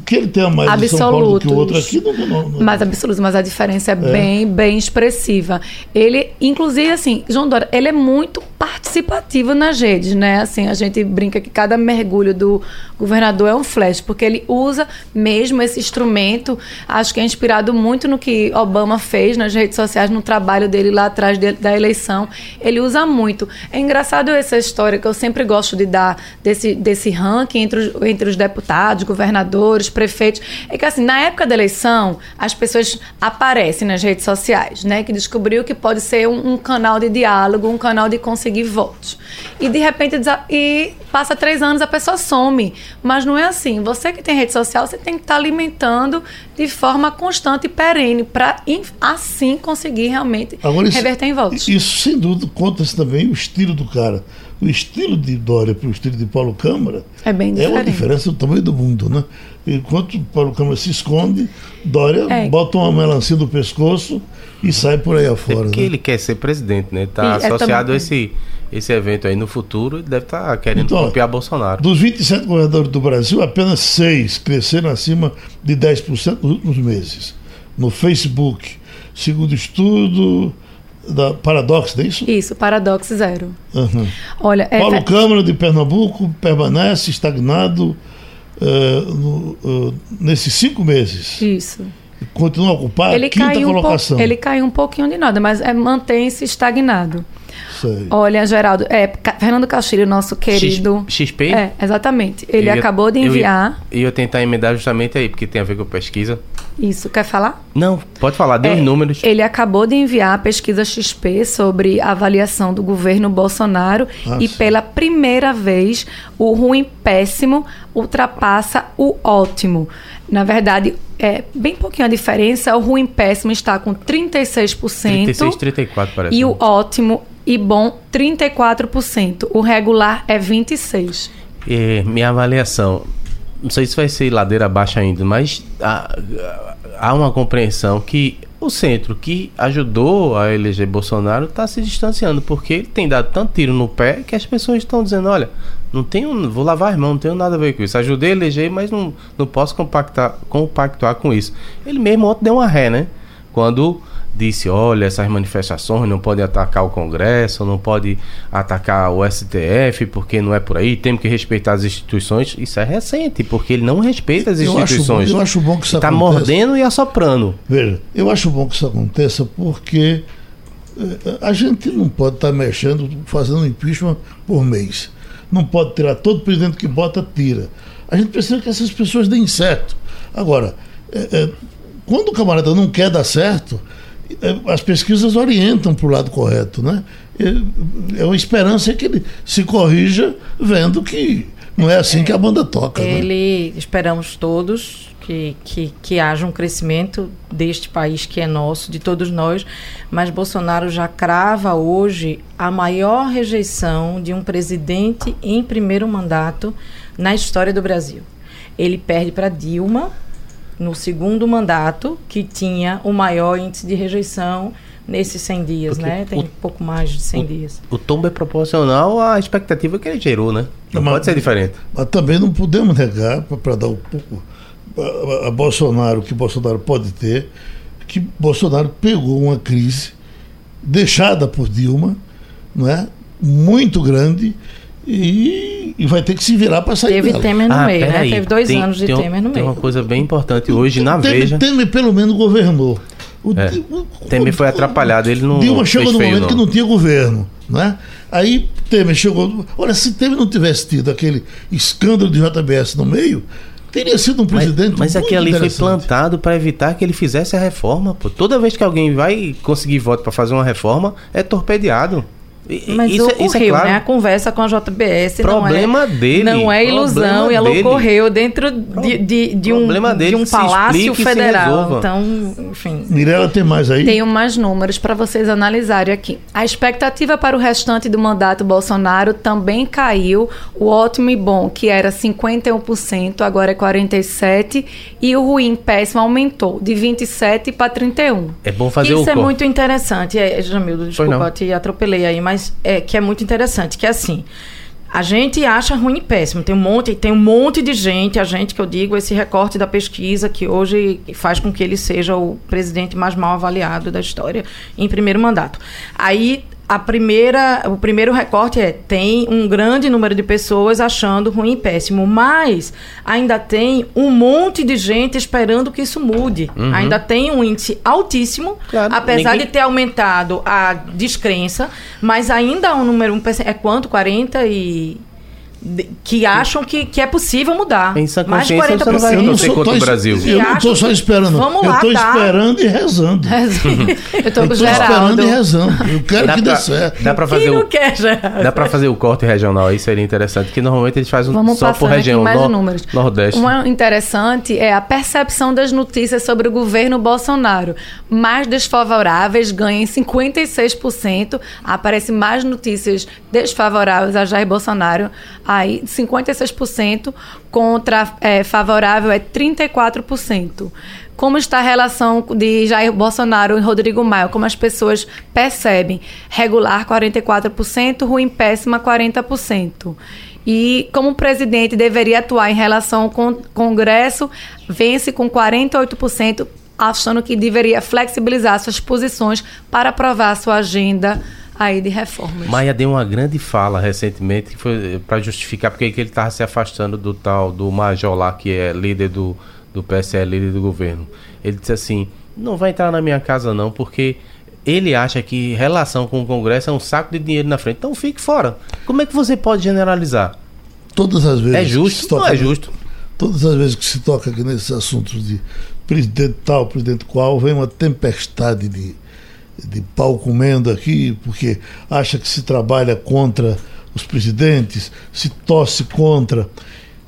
que ele tem a mais de São Paulo do que o outro aqui não, não, não
Mais absolutos, mas a diferença é, bem, bem expressiva. Ele, inclusive, assim, João Dória, ele é muito participativo nas redes, né? Assim, a gente brinca que cada mergulho do governador é um flash, porque ele usa mesmo esse instrumento. Acho que é inspirado muito no que Obama fez nas redes sociais, no trabalho dele lá atrás de- da eleição. Ele usa muito. É engraçado essa história que eu sempre gosto de dar desse, desse ranking entre os, entre os deputados, governadores, prefeitos. É que assim, na época da eleição, as pessoas aparecem nas redes sociais, né? Que descobriu que pode ser um, um canal de diálogo, um canal de conseguir votos. E de repente e passa três anos a pessoa some. Mas não é assim. Você que tem rede social, você tem que estar alimentando de forma constante e perene para assim conseguir realmente
Agora, isso,
reverter em votos.
Isso, sem dúvida, conta-se também o estilo do cara. O estilo de Dória para o estilo de Paulo Câmara
É bem
é uma diferença do tamanho do mundo, né? Enquanto Paulo Câmara se esconde, Dória
É.
bota uma melancia no pescoço e sai por aí
É
afora.
porque
né?
ele quer ser presidente, né?
E
Tá
é
associado
também-
a esse, esse evento aí no futuro, ele deve estar querendo
Então,
copiar Bolsonaro.
Dos 27 governadores do Brasil, apenas seis cresceram acima de 10% nos últimos meses. No Facebook, segundo estudo da Paradox, é isso?
Isso, paradoxo zero.
Uhum.
Olha, é,
Paulo Câmara de Pernambuco permanece estagnado eh, no, eh, nesses cinco meses.
isso.
Continua a
ele
quinta
caiu, um
colocação.
pouco, ele caiu um pouquinho de nada, mas é, mantém-se estagnado.
Sei.
Olha, Geraldo, é, Fernando Castilho, nosso querido.
X- XP?
É, exatamente. Ele
Eu
acabou de enviar.
E eu, tentar emendar justamente aí, porque tem a ver com pesquisa.
Isso, quer falar?
Não, pode falar, dê
É,
os números.
Ele acabou de enviar a pesquisa XP sobre a avaliação do governo Bolsonaro
Ah,
e
sim.
pela primeira vez o ruim péssimo ultrapassa o ótimo. Na verdade, é bem pouquinho a diferença. O ruim péssimo está com 36%.
36, 34 parece.
E
né?
o ótimo e bom, 34%. O regular é 26%.
É, minha avaliação, não sei se vai ser ladeira abaixo ainda, mas há, há uma compreensão que o centro que ajudou a eleger Bolsonaro está se distanciando, porque ele tem dado tanto tiro no pé que as pessoas estão dizendo, olha, não tenho, vou lavar as mãos, não tenho nada a ver com isso. Ajudei a eleger, mas não, não posso compactar, compactuar com isso. Ele mesmo ontem deu uma ré, né? Quando disse, olha, essas manifestações não podem atacar o Congresso, não pode atacar o STF, porque não é por aí, temos que respeitar as instituições. Isso é recente, porque ele não respeita as
Eu acho
instituições.
bom- eu acho bom que isso
Está mordendo e assoprando.
Veja, eu acho bom que isso aconteça porque eh, a gente não pode estar mexendo, fazendo impeachment por mês. Não pode tirar todo presidente que bota, tira. A gente precisa que essas pessoas deem certo. Agora, eh, eh, quando o camarada não quer dar certo, as pesquisas orientam para o lado correto, né? É uma esperança que ele se corrija vendo que não é assim que a banda toca. né?
Ele, esperamos todos que, que, que haja um crescimento deste país que é nosso, de todos nós, mas Bolsonaro já crava hoje a maior rejeição de um presidente em primeiro mandato na história do Brasil. Ele perde para Dilma no segundo mandato, que tinha o maior índice de rejeição nesses 100 dias,
Porque
né? Tem
o-
um pouco mais de 100
o-
dias.
O tombo é proporcional à expectativa que ele gerou, né? Não
Mas-
pode ser diferente.
Mas também não podemos negar, para dar um pouco a, a Bolsonaro, o que Bolsonaro pode ter, que Bolsonaro pegou uma crise deixada por Dilma, não é? muito grande, e, e vai ter que se virar para sair
Teve
dela.
Temer no meio, né?
Ah, peraí,
Teve dois
tem-
anos de
tem
Temer no
Tem
meio.
uma coisa bem importante hoje na
Temer,
Veja.
Temer pelo menos governou. O,
É.
O-
Temer foi atrapalhado, ele não
Dilma chegou
fez
no
feio,
momento
não.
que não tinha governo, né? Aí Temer chegou. Olha, se Temer não tivesse tido aquele escândalo de JBS no meio, teria sido um
Mas,
presidente.
mas
muito
aquilo ali foi plantado para evitar que ele fizesse a reforma. Pô. Toda vez que alguém vai conseguir voto para fazer uma reforma, é torpedeado.
Mas
isso, é-
ocorreu,
isso é claro.
né? A conversa com a JBS
Problema
não é,
dele,
Não é ilusão e ela
dele.
ocorreu dentro de, de, de um,
Problema dele
de um palácio federal. Então, enfim.
Mirella tem mais aí?
Tenho mais números para vocês analisarem aqui. A expectativa para o restante do mandato Bolsonaro também caiu. O ótimo e bom, que era 51%, agora é 47%. E o ruim, péssimo, aumentou de 27% para 31%.
É bom fazer
Isso
o
é
corte.
muito interessante. É, Jamildo, desculpa, eu te atropelei aí, mas é que é muito interessante, que é assim. A gente acha ruim e péssimo. Tem um monte, tem um monte de gente, a gente que eu digo, esse recorte da pesquisa que hoje faz com que ele seja o presidente mais mal avaliado da história em primeiro mandato. Aí a primeira, o primeiro recorte é tem um grande número de pessoas achando ruim e péssimo, mas ainda tem um monte de gente esperando que isso mude. Ainda tem um índice altíssimo,
Claro,
apesar
ninguém-
de ter aumentado a descrença, mas ainda há um número um é quanto? 40 e que acham que, que é possível mudar. Mais de
consciência, você não vai
40%.
acontecer
sou-
contra o Brasil.
Eu não estou só esperando,
Vamos
eu
lá,
estou
tá?
esperando e rezando.
Eu
Eu estou esperando e rezando. Eu quero
Dá
que
pra,
dê certo.
dá
Quem
fazer
não
o,
quer, Geraldo?
dá pra fazer o corte regional aí, seria interessante, que normalmente eles fazem
Vamos
só por região
mais
nor-
números.
nordeste.
Uma interessante é a percepção das notícias sobre o governo Bolsonaro. Mais desfavoráveis ganham 56%. Aparece mais notícias desfavoráveis a Jair Bolsonaro. Aí 56% contra é, favorável é 34%. Como está a relação de Jair Bolsonaro e Rodrigo Maia? Como as pessoas percebem? Regular 44%, ruim péssima 40%. E como o presidente deveria atuar em relação com o Congresso, vence com 48%, achando que deveria flexibilizar suas posições para aprovar sua agenda aí de reformas.
Maia deu uma grande fala recentemente que foi para justificar porque que ele estava se afastando do tal do Major lá, que é líder do, do PSL, líder do governo. Ele disse assim: não vai entrar na minha casa não, porque ele acha que relação com o Congresso é um saco de dinheiro na frente. Então fique fora. Como é que você pode generalizar?
Todas as vezes.
É justo? Toca, não é justo.
Todas as vezes que se toca aqui nesses assuntos de presidente tal, presidente qual, vem uma tempestade de, de pau comendo aqui, porque acha que se trabalha contra os presidentes, se torce contra.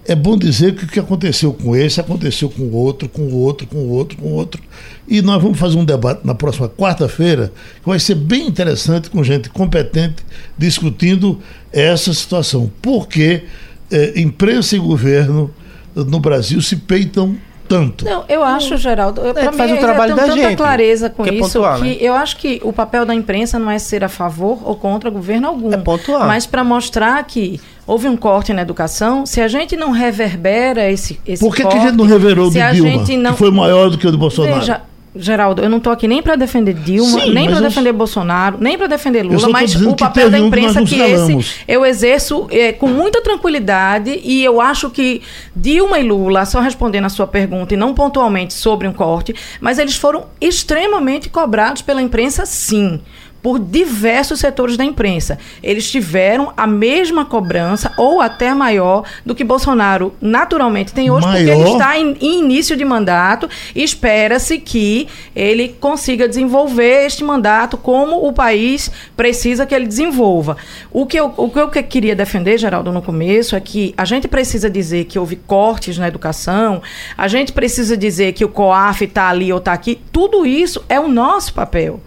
É bom dizer que o que aconteceu com esse aconteceu com o outro, com o outro, com o outro, com o outro. E nós vamos fazer um debate na próxima quarta-feira, que vai ser bem interessante, com gente competente, discutindo essa situação. Porque eh, imprensa e governo no Brasil se peitam tanto.
Não, eu acho, Geraldo, é, para faz mim, o trabalho da tanta gente, clareza com que é isso pontuar, que né? eu acho que o papel da imprensa não é ser a favor ou contra governo algum,
é pontuar.
mas para mostrar que houve um corte na educação, se a gente não reverbera esse, esse
Por que,
corte,
que a gente não reverou do Dilma, não... que foi maior do que o do Bolsonaro? Veja,
Geraldo, eu não estou aqui nem para defender Dilma, Sim, nem para defender Bolsonaro, nem para defender Lula, mas o papel da imprensa que, que esse eu exerço é, com muita tranquilidade e eu acho que Dilma e Lula, só respondendo a sua pergunta e não pontualmente sobre um corte, mas eles foram extremamente cobrados pela imprensa, sim por diversos setores da imprensa. Eles tiveram a mesma cobrança ou até maior do que Bolsonaro naturalmente tem hoje, maior? porque ele está em, em início de mandato e espera-se que ele consiga desenvolver este mandato como o país precisa que ele desenvolva. O que eu, o que eu queria defender, Geraldo, no começo, é que a gente precisa dizer que houve cortes na educação, a gente precisa dizer que o COAF está ali ou está aqui, tudo isso é o nosso papel.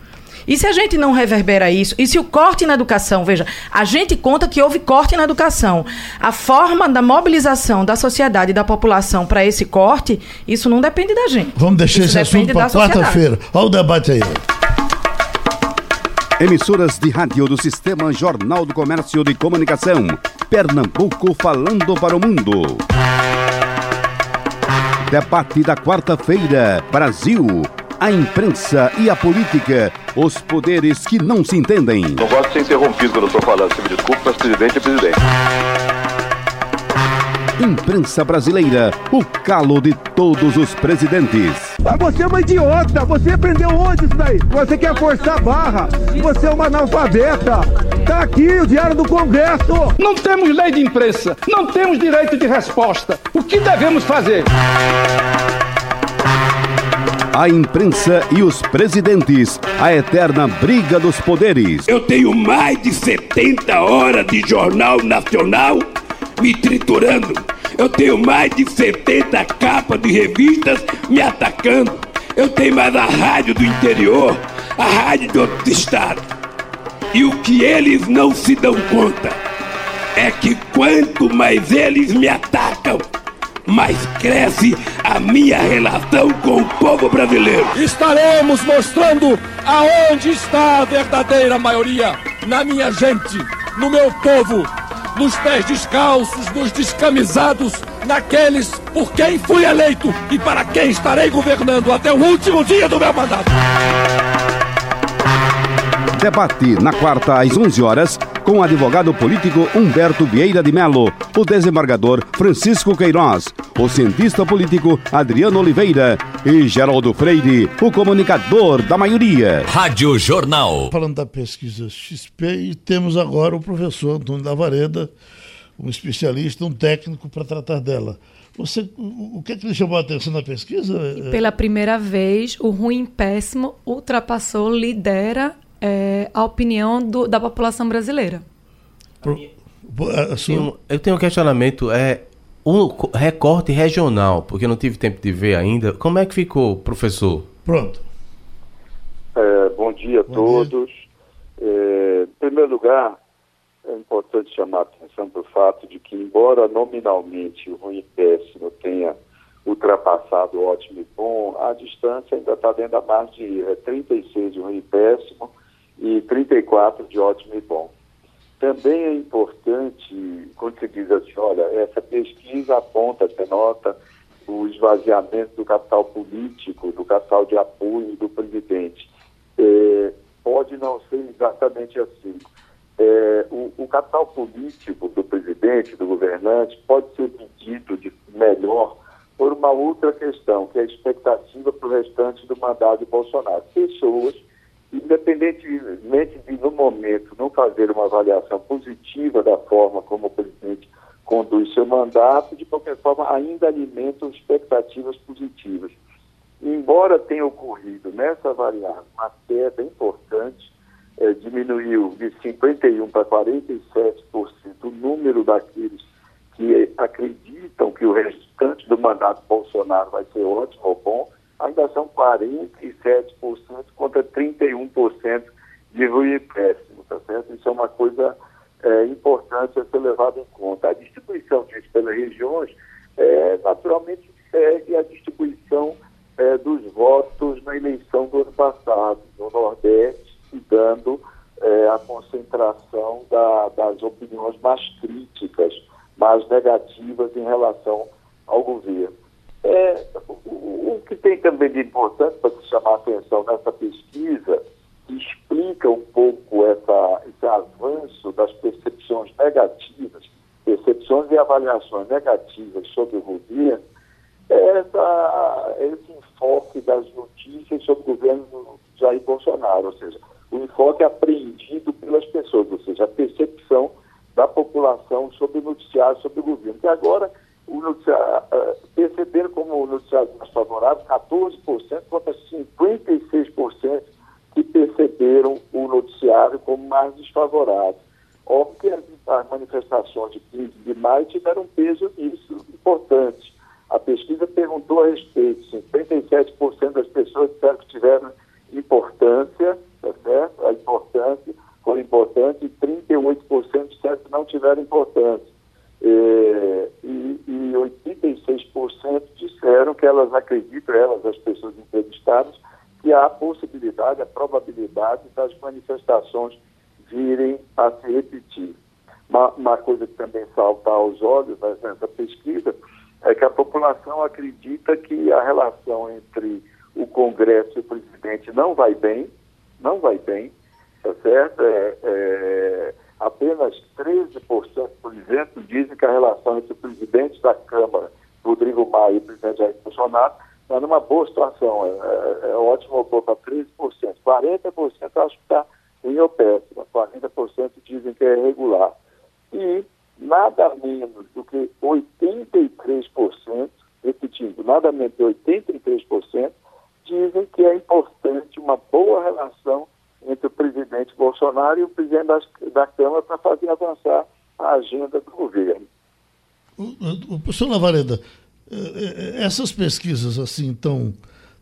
E se a gente não reverbera isso, e se o corte na educação, veja, a gente conta que houve corte na educação. A forma da mobilização da sociedade e da população para esse corte, isso não depende da gente.
Vamos deixar isso esse assunto para quarta-feira. Olha o debate aí.
Emissoras de rádio do Sistema Jornal do Comércio de Comunicação. Pernambuco falando para o mundo. Debate da quarta-feira. Brasil a imprensa e a política, os poderes que não se entendem.
Não gosto de ser interrompido quando eu estou falando, se me desculpe, mas presidente é presidente.
Imprensa brasileira, o calo de todos os presidentes.
Ah, você é uma idiota, você aprendeu onde isso daí? Você quer forçar a barra, você é uma analfabeta. Tá aqui o Diário do Congresso.
Não temos lei de imprensa, não temos direito de resposta. O que devemos fazer?
A imprensa e os presidentes, a eterna briga dos poderes.
Eu tenho mais de 70 horas de jornal nacional me triturando. Eu tenho mais de 70 capas de revistas me atacando. Eu tenho mais a rádio do interior, a rádio de outro estado. E o que eles não se dão conta é que quanto mais eles me atacam, mais cresce a minha relação com o povo brasileiro.
Estaremos mostrando aonde está a verdadeira maioria. Na minha gente, no meu povo, nos pés descalços, nos descamisados, naqueles por quem fui eleito e para quem estarei governando até o último dia do meu mandato.
Debate na quarta às 11 horas com o advogado político Humberto Vieira de Melo, o desembargador Francisco Queiroz, o cientista político Adriano Oliveira e Geraldo Freire, o comunicador da maioria.
Rádio Jornal.
Falando da pesquisa XP, e temos agora o professor Antônio Lavareda, um especialista, um técnico para tratar dela. Você, o que é que lhe chamou a atenção na pesquisa?
Pela primeira vez, o ruim péssimo ultrapassou, lidera é, a opinião do, da população brasileira.
eu tenho um questionamento, é o recorte regional, porque eu não tive tempo de ver ainda. Como é que ficou, professor?
Pronto.
É, bom dia a bom todos. Dia. É, em primeiro lugar, é importante chamar a atenção para o fato de que, embora nominalmente o ruim péssimo tenha ultrapassado o ótimo e bom, a distância ainda está dentro da margem de é, 36 de ruim péssimo e 34 de ótimo e bom. Também é importante, quando se diz assim, olha, essa pesquisa aponta, denota o esvaziamento do capital político, do capital de apoio do presidente. É, pode não ser exatamente assim. É, o, o, capital político do presidente, do governante, pode ser medido de melhor por uma outra questão, que é a expectativa para o restante do mandato de Bolsonaro. Pessoas independentemente de, no momento, não fazer uma avaliação positiva da forma como o presidente conduz seu mandato, de qualquer forma, ainda alimentam expectativas positivas. Embora tenha ocorrido nessa avaliação uma queda importante, eh, diminuiu de 51% para 47% o número daqueles que acreditam que o restante do mandato Bolsonaro vai ser ótimo ou bom, ainda são 47% contra 31% de ruim e péssimo, tá certo? Isso é uma coisa é, importante a ser levada em conta. A distribuição disso pelas regiões é, naturalmente segue a distribuição é, dos votos na eleição do ano passado, no Nordeste, dando é, a concentração da, das opiniões mais críticas, mais negativas em relação ao governo. É, o, o, que tem também de importante para se chamar atenção nessa pesquisa, que explica um pouco essa, esse avanço das percepções negativas, percepções e avaliações negativas sobre o governo, é essa, esse enfoque das notícias sobre o governo Jair Bolsonaro, ou seja, o enfoque apreendido pelas pessoas, ou seja, a percepção da população sobre o noticiário, sobre o governo. Que agora o noticiário, uh, perceberam como o noticiário mais favorável, 14% contra 56% que perceberam o noticiário como mais desfavorável. Óbvio que as, as manifestações de 15 de maio tiveram um peso nisso importante. A pesquisa perguntou a respeito, 57% das pessoas disseram que tiveram importância, tá certo? A importância foi importante e 38% disseram que não tiveram importância. É, e, e 86% disseram que elas acreditam, elas, as pessoas entrevistadas, que há a possibilidade, a probabilidade das manifestações virem a se repetir. Uma, uma coisa que também salta aos olhos nessa pesquisa é que a população acredita que a relação entre o Congresso e o presidente não vai bem, não vai bem, tá certo? É, é, apenas 13%, por exemplo, dizem que a relação entre o presidente da Câmara, Rodrigo Maia, e o presidente Jair Bolsonaro está numa boa situação. É, é, é ótimo para 13%. 40% acho que está em ou péssima, 40% dizem que é regular. E nada menos do que 83%, repetindo, nada menos de 83%, dizem que é importante uma boa relação entre o presidente Bolsonaro e o presidente da, da Câmara para fazer avançar a agenda do governo.
O, o professor Lavareda, eh, eh, essas pesquisas assim tão,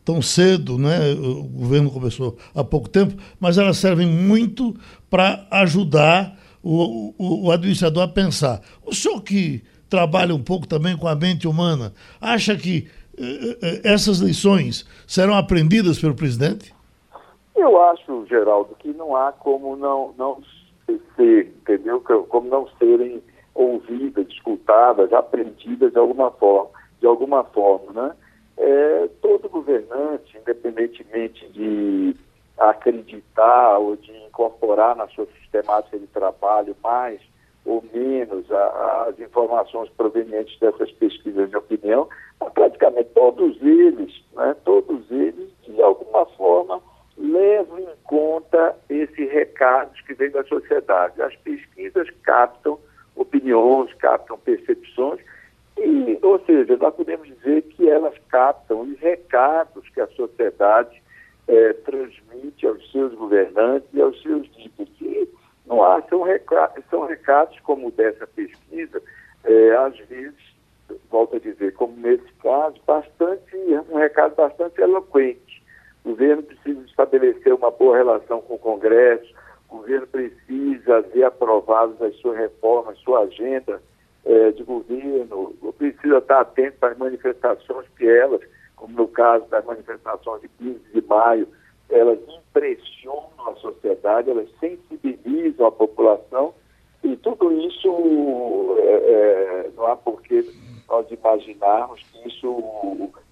tão cedo, né? o governo começou há pouco tempo, mas elas servem muito para ajudar o, o, o administrador a pensar. O senhor que trabalha um pouco também com a mente humana, acha que essas lições serão aprendidas pelo presidente?
Eu acho, Geraldo, que não há como não, não ser, entendeu? Como não serem ouvidas, escutadas, aprendidas de alguma forma, de alguma forma, né? É, todo governante, independentemente de acreditar ou de incorporar na sua sistemática de trabalho mais ou menos a, as informações provenientes dessas pesquisas de opinião, praticamente todos eles, né, todos eles, de alguma forma, levam em conta esses recados que vêm da sociedade. As pesquisas captam opiniões, captam percepções, e, ou seja, nós podemos dizer que elas captam os recados que a sociedade é, transmite aos seus governantes e aos seus líderes. Não há, são, recados, são recados como dessa pesquisa, é, às vezes, volto a dizer, como nesse caso, bastante, um recado bastante eloquente. O governo precisa estabelecer uma boa relação com o Congresso, o governo precisa ver aprovadas as suas reformas, sua agenda é, de governo, precisa estar atento as manifestações que elas como no caso das manifestações de 15 de maio, elas impressionam a sociedade, elas sensibilizam a população e tudo isso é, é, não há porquê nós imaginarmos que isso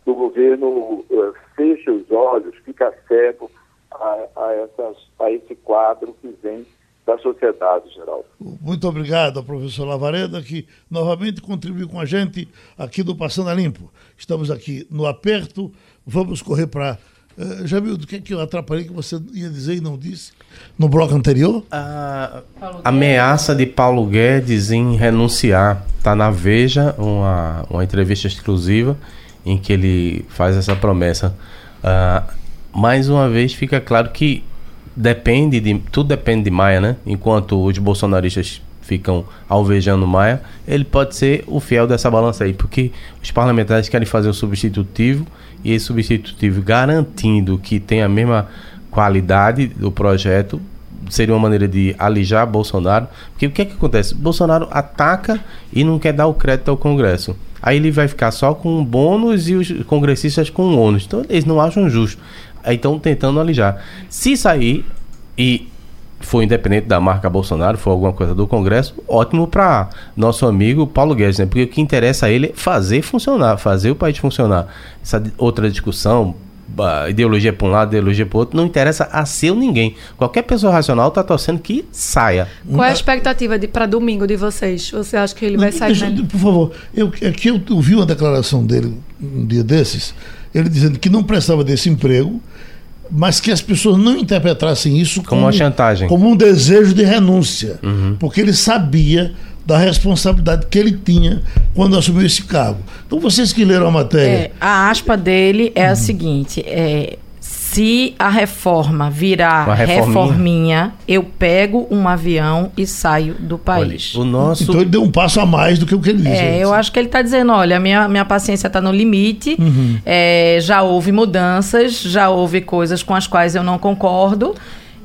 o governo é, fecha os olhos, fica cego a, a, essas, a esse quadro que vem da sociedade, geral.
Muito obrigado professor Lavareda, que novamente contribuiu com a gente aqui do Passando a Limpo. Estamos aqui no aperto, vamos correr para Uh, Jamildo, o que, é que eu atrapalhei que você ia dizer e não disse no bloco anterior?
A ameaça de Paulo Guedes em renunciar. Está na Veja uma, uma entrevista exclusiva em que ele faz essa promessa. Uh, mais uma vez fica claro que depende de tudo depende de Maia, né? Enquanto os bolsonaristas ficam alvejando Maia, ele pode ser o fiel dessa balança aí, porque os parlamentares querem fazer o substitutivo e esse substitutivo garantindo que tem a mesma qualidade do projeto seria uma maneira de alijar Bolsonaro, porque o que é que acontece? Bolsonaro ataca e não quer dar o crédito ao Congresso. Aí ele vai ficar só com bônus e os congressistas com ônus. Então eles não acham justo. Aí estão tentando alijar. Se sair e for independente da marca Bolsonaro, for alguma coisa do Congresso, ótimo para nosso amigo Paulo Guedes, né? Porque o que interessa a ele é fazer funcionar, fazer o país funcionar. Essa outra discussão, ideologia para um lado, ideologia para outro, não interessa a seu ninguém. Qualquer pessoa racional está torcendo que saia.
Qual é a expectativa para domingo de vocês? Você acha que ele vai sair?
Deixa, por favor, eu, aqui eu, eu vi uma declaração dele um dia desses, ele dizendo que não prestava desse emprego mas que as pessoas não interpretassem isso
como, como uma chantagem,
como um desejo de renúncia, uhum. porque ele sabia da responsabilidade que ele tinha quando assumiu esse cargo. Então vocês que leram a matéria,
é, a aspa dele é uhum. a seguinte: é, se a reforma virar reforminha. reforminha. eu pego um avião e saio do país.
Olha, o nosso... Então ele deu um passo a mais do que o que ele disse.
É, eu acho que ele está dizendo, olha, minha, minha paciência está no limite, uhum. é, já houve mudanças, já houve coisas com as quais eu não concordo.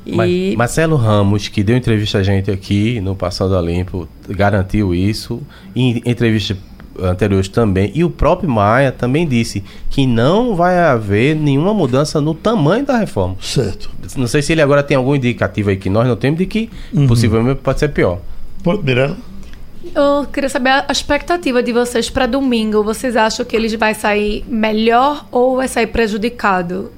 E... Marcelo Ramos, que deu entrevista a gente aqui no Passado a Limpo, garantiu isso. Em entrevista anteriores também, e o próprio Maia também disse que não vai haver nenhuma mudança no tamanho da reforma.
Certo.
Não sei se ele agora tem algum indicativo aí que nós não temos de que uhum. possivelmente pode ser pior.
Mirela?
Eu queria saber a expectativa de vocês para domingo. Vocês acham que eles vai sair melhor ou vai sair prejudicado?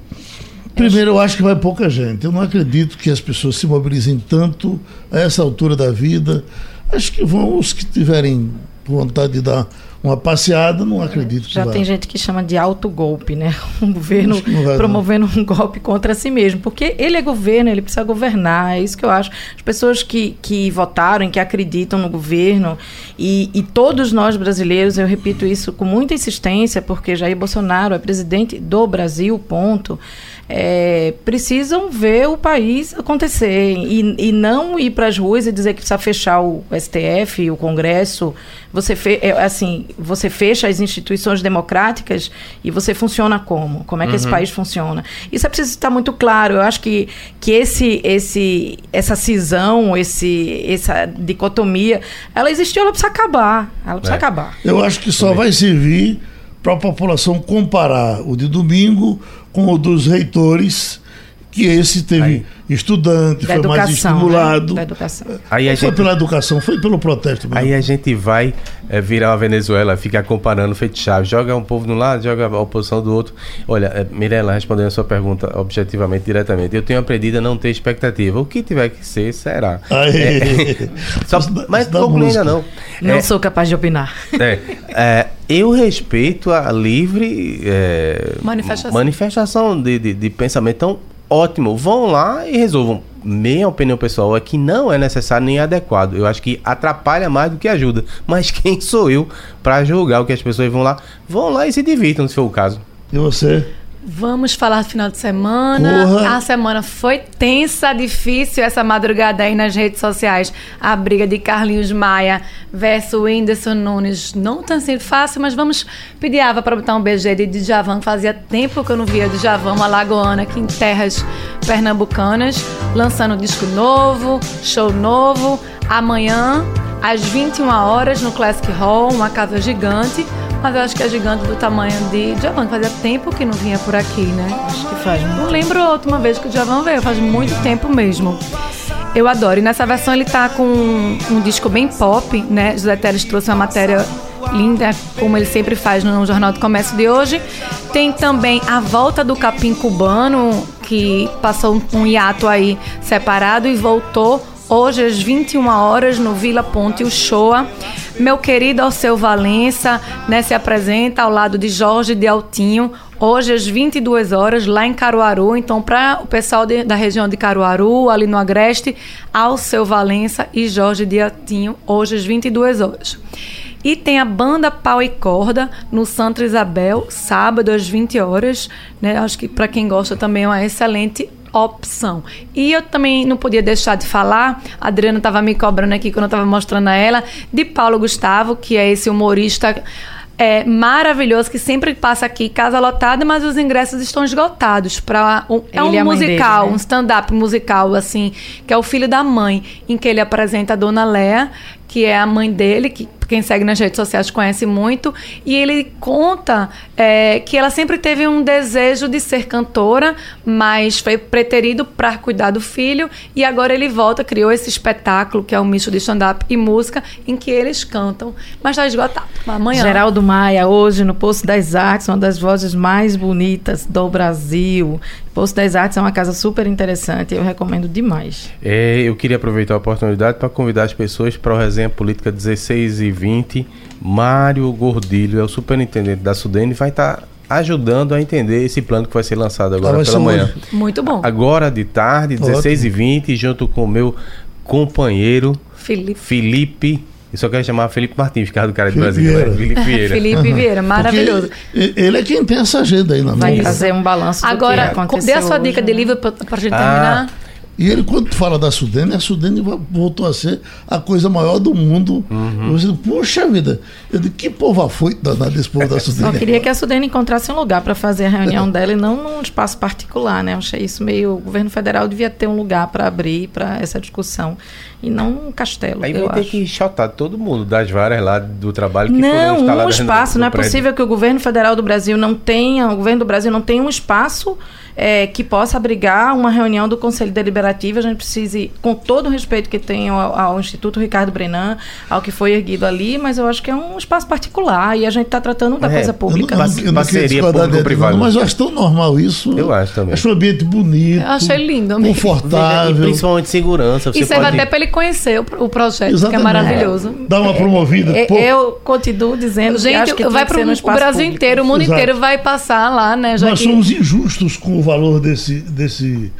Primeiro, eu acho que vai pouca gente. Eu não acredito que as pessoas se mobilizem tanto a essa altura da vida. Acho que vão os que tiverem vontade de dar uma passeada, não acredito
Já tem gente que chama de autogolpe, né? Um governo promovendo um golpe contra si mesmo. Porque ele é governo, ele precisa governar. É isso que eu acho. As pessoas que, que votaram, que acreditam no governo, e, e todos nós brasileiros, eu repito isso com muita insistência, porque Jair Bolsonaro é presidente do Brasil, ponto é, precisam ver o país acontecer e, e não ir para as ruas e dizer que precisa fechar o STF, o Congresso. Você, fe, é, assim, você fecha as instituições democráticas e você funciona como? Como é que uhum. esse país funciona? Isso é preciso estar muito claro. Eu acho que, que esse, esse, essa cisão, esse, essa dicotomia, ela existiu, ela precisa acabar. Ela precisa é. acabar.
Eu acho que só vai servir para a população comparar o de domingo com o dos reitores, que esse teve Aí. estudante, da foi educação, mais né? estimulado. Né? Da educação. Aí a foi gente... pela educação, foi pelo protesto
mesmo. Aí a gente vai é, virar a Venezuela, ficar comparando feito chave, joga um povo de um lado, joga a oposição do outro. Olha, é, Mirella, respondendo a sua pergunta objetivamente, diretamente, eu tenho aprendido a não ter expectativa. O que tiver que ser, será. É, só, mas concluindo ainda não.
Não é, sou capaz de opinar.
É, é, eu respeito a livre é,
manifestação,
manifestação de, de, de pensamento. Então, ótimo, vão lá e resolvam. Minha opinião pessoal é que não é necessário nem adequado. Eu acho que atrapalha mais do que ajuda. Mas quem sou eu para julgar o que as pessoas vão lá? Vão lá e se divirtam, se for o caso.
E você?
Vamos falar do final de semana. Porra. A semana foi tensa, difícil essa madrugada aí nas redes sociais. A briga de Carlinhos Maia versus Whindersson Nunes não está sendo fácil, mas vamos pedir Ava para botar um BG de Djavan. Fazia tempo que eu não via Djavan, uma lagoana aqui em terras pernambucanas, lançando disco novo, show novo. Amanhã, às 21 horas, no Classic Hall, uma casa gigante mas eu acho que é gigante do tamanho de Djavan. Fazia tempo que não vinha por aqui, né?
Acho que faz.
Não lembro a última vez que o Djavan veio, faz muito tempo mesmo. Eu adoro. E nessa versão ele tá com um, um disco bem pop, né? José Teles trouxe uma matéria linda, como ele sempre faz no Jornal do Comércio de hoje. Tem também a volta do capim cubano, que passou um hiato aí separado e voltou hoje às 21 horas no Vila Ponte Uchoa. Meu querido Alceu Valença né, se apresenta ao lado de Jorge de Altinho, hoje às 22 horas, lá em Caruaru. Então, para o pessoal de, da região de Caruaru, ali no Agreste, Alceu Valença e Jorge Diatinho, hoje às 22 horas. E tem a banda Pau e Corda no Santa Isabel, sábado às 20 horas. Né? Acho que para quem gosta também é uma excelente opção. E eu também não podia deixar de falar, a Adriana estava me cobrando aqui quando eu estava mostrando a ela, de Paulo Gustavo, que é esse humorista é maravilhoso que sempre passa aqui casa lotada, mas os ingressos estão esgotados para um, é um musical, dele, né? um stand-up musical assim, que é o filho da mãe, em que ele apresenta a Dona Léa, que é a mãe dele, que quem segue nas redes sociais conhece muito, e ele conta é, que ela sempre teve um desejo de ser cantora, mas foi preterido para cuidar do filho, e agora ele volta, criou esse espetáculo, que é um misto de stand-up e música, em que eles cantam, mas está esgotado. Amanhã.
Geraldo Maia, hoje no Poço das Artes, uma das vozes mais bonitas do Brasil. Poço das Artes é uma casa super interessante, eu recomendo demais.
É, eu queria aproveitar a oportunidade para convidar as pessoas para o Resenha Política 16 e 20. Mário Gordilho é o superintendente da Sudene e vai estar tá ajudando a entender esse plano que vai ser lançado agora pela manhã.
Muito bom.
Agora de tarde, 16 e 20, junto com o meu companheiro
Felipe.
Felipe eu só quero chamar Felipe Martins, Ricardo Cara de Brasil. Vieira.
Felipe Vieira. Felipe Vieira, maravilhoso.
Porque ele é quem tem essa agenda aí na
Vai fazer um balanço
Agora, dê a sua dica de né? livro para a gente ah, terminar.
E ele, quando fala da Sudene, a Sudene voltou a ser a coisa maior do mundo. Uhum. Eu disse, Poxa vida, eu digo, que povo foi danado desse povo da Sudene?
Só queria que a Sudene encontrasse um lugar para fazer a reunião dela e não num espaço particular, né? Eu achei isso meio. O governo federal devia ter um lugar para abrir para essa discussão e não um castelo.
Aí vai ter
acho.
que chotar todo mundo das várias lá do trabalho que
não, foram um espaço. No, no não é prédio. possível que o governo federal do Brasil não tenha, o governo do Brasil não tenha um espaço é, que possa abrigar uma reunião do Conselho Deliberativo. A gente precise, com todo o respeito que tem ao, ao, Instituto Ricardo Brenan, ao que foi erguido ali, mas eu acho que é um espaço particular e a gente está tratando da é, coisa pública.
Eu não, eu não parceria público-privada. Mas eu acho tão normal isso.
Eu acho também.
Acho um ambiente bonito. Eu
achei lindo.
Confortável.
E principalmente segurança.
Você e serve pode... até para ele conhecer o, o projeto, Exatamente. que é maravilhoso.
É. Dá uma promovida.
É, eu continuo dizendo
gente, que
acho que
vai para o Brasil público. inteiro, o mundo Exato. inteiro vai passar lá, né?
Nós que... somos injustos com o valor desse desse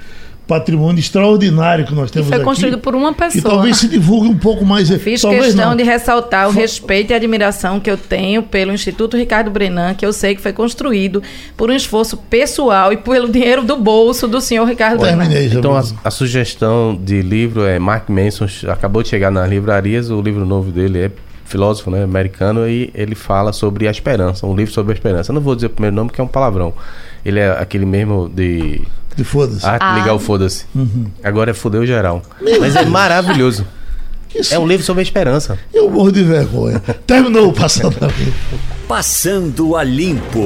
patrimônio extraordinário que nós temos
aqui.
foi
construído por uma pessoa.
E talvez se divulgue um pouco mais.
Fiz questão não. de ressaltar o respeito e a admiração que eu tenho pelo Instituto Ricardo Brenan, que eu sei que foi construído por um esforço pessoal e pelo dinheiro do bolso do senhor Ricardo Brenan.
Então a, a, sugestão de livro é Mark Manson, acabou de chegar nas livrarias, o livro novo dele é filósofo né, americano e ele fala sobre a esperança, um livro sobre a esperança. Eu não vou dizer o primeiro nome que é um palavrão. Ele é aquele mesmo de
de foda-se.
Ah, ah, legal, foda-se. Uhum. Agora é fudeu geral. Meu Mas é maravilhoso. Isso. É um livro sobre a esperança.
Eu morro de vergonha. Terminou o Passando a Limpo.
Passando a Limpo.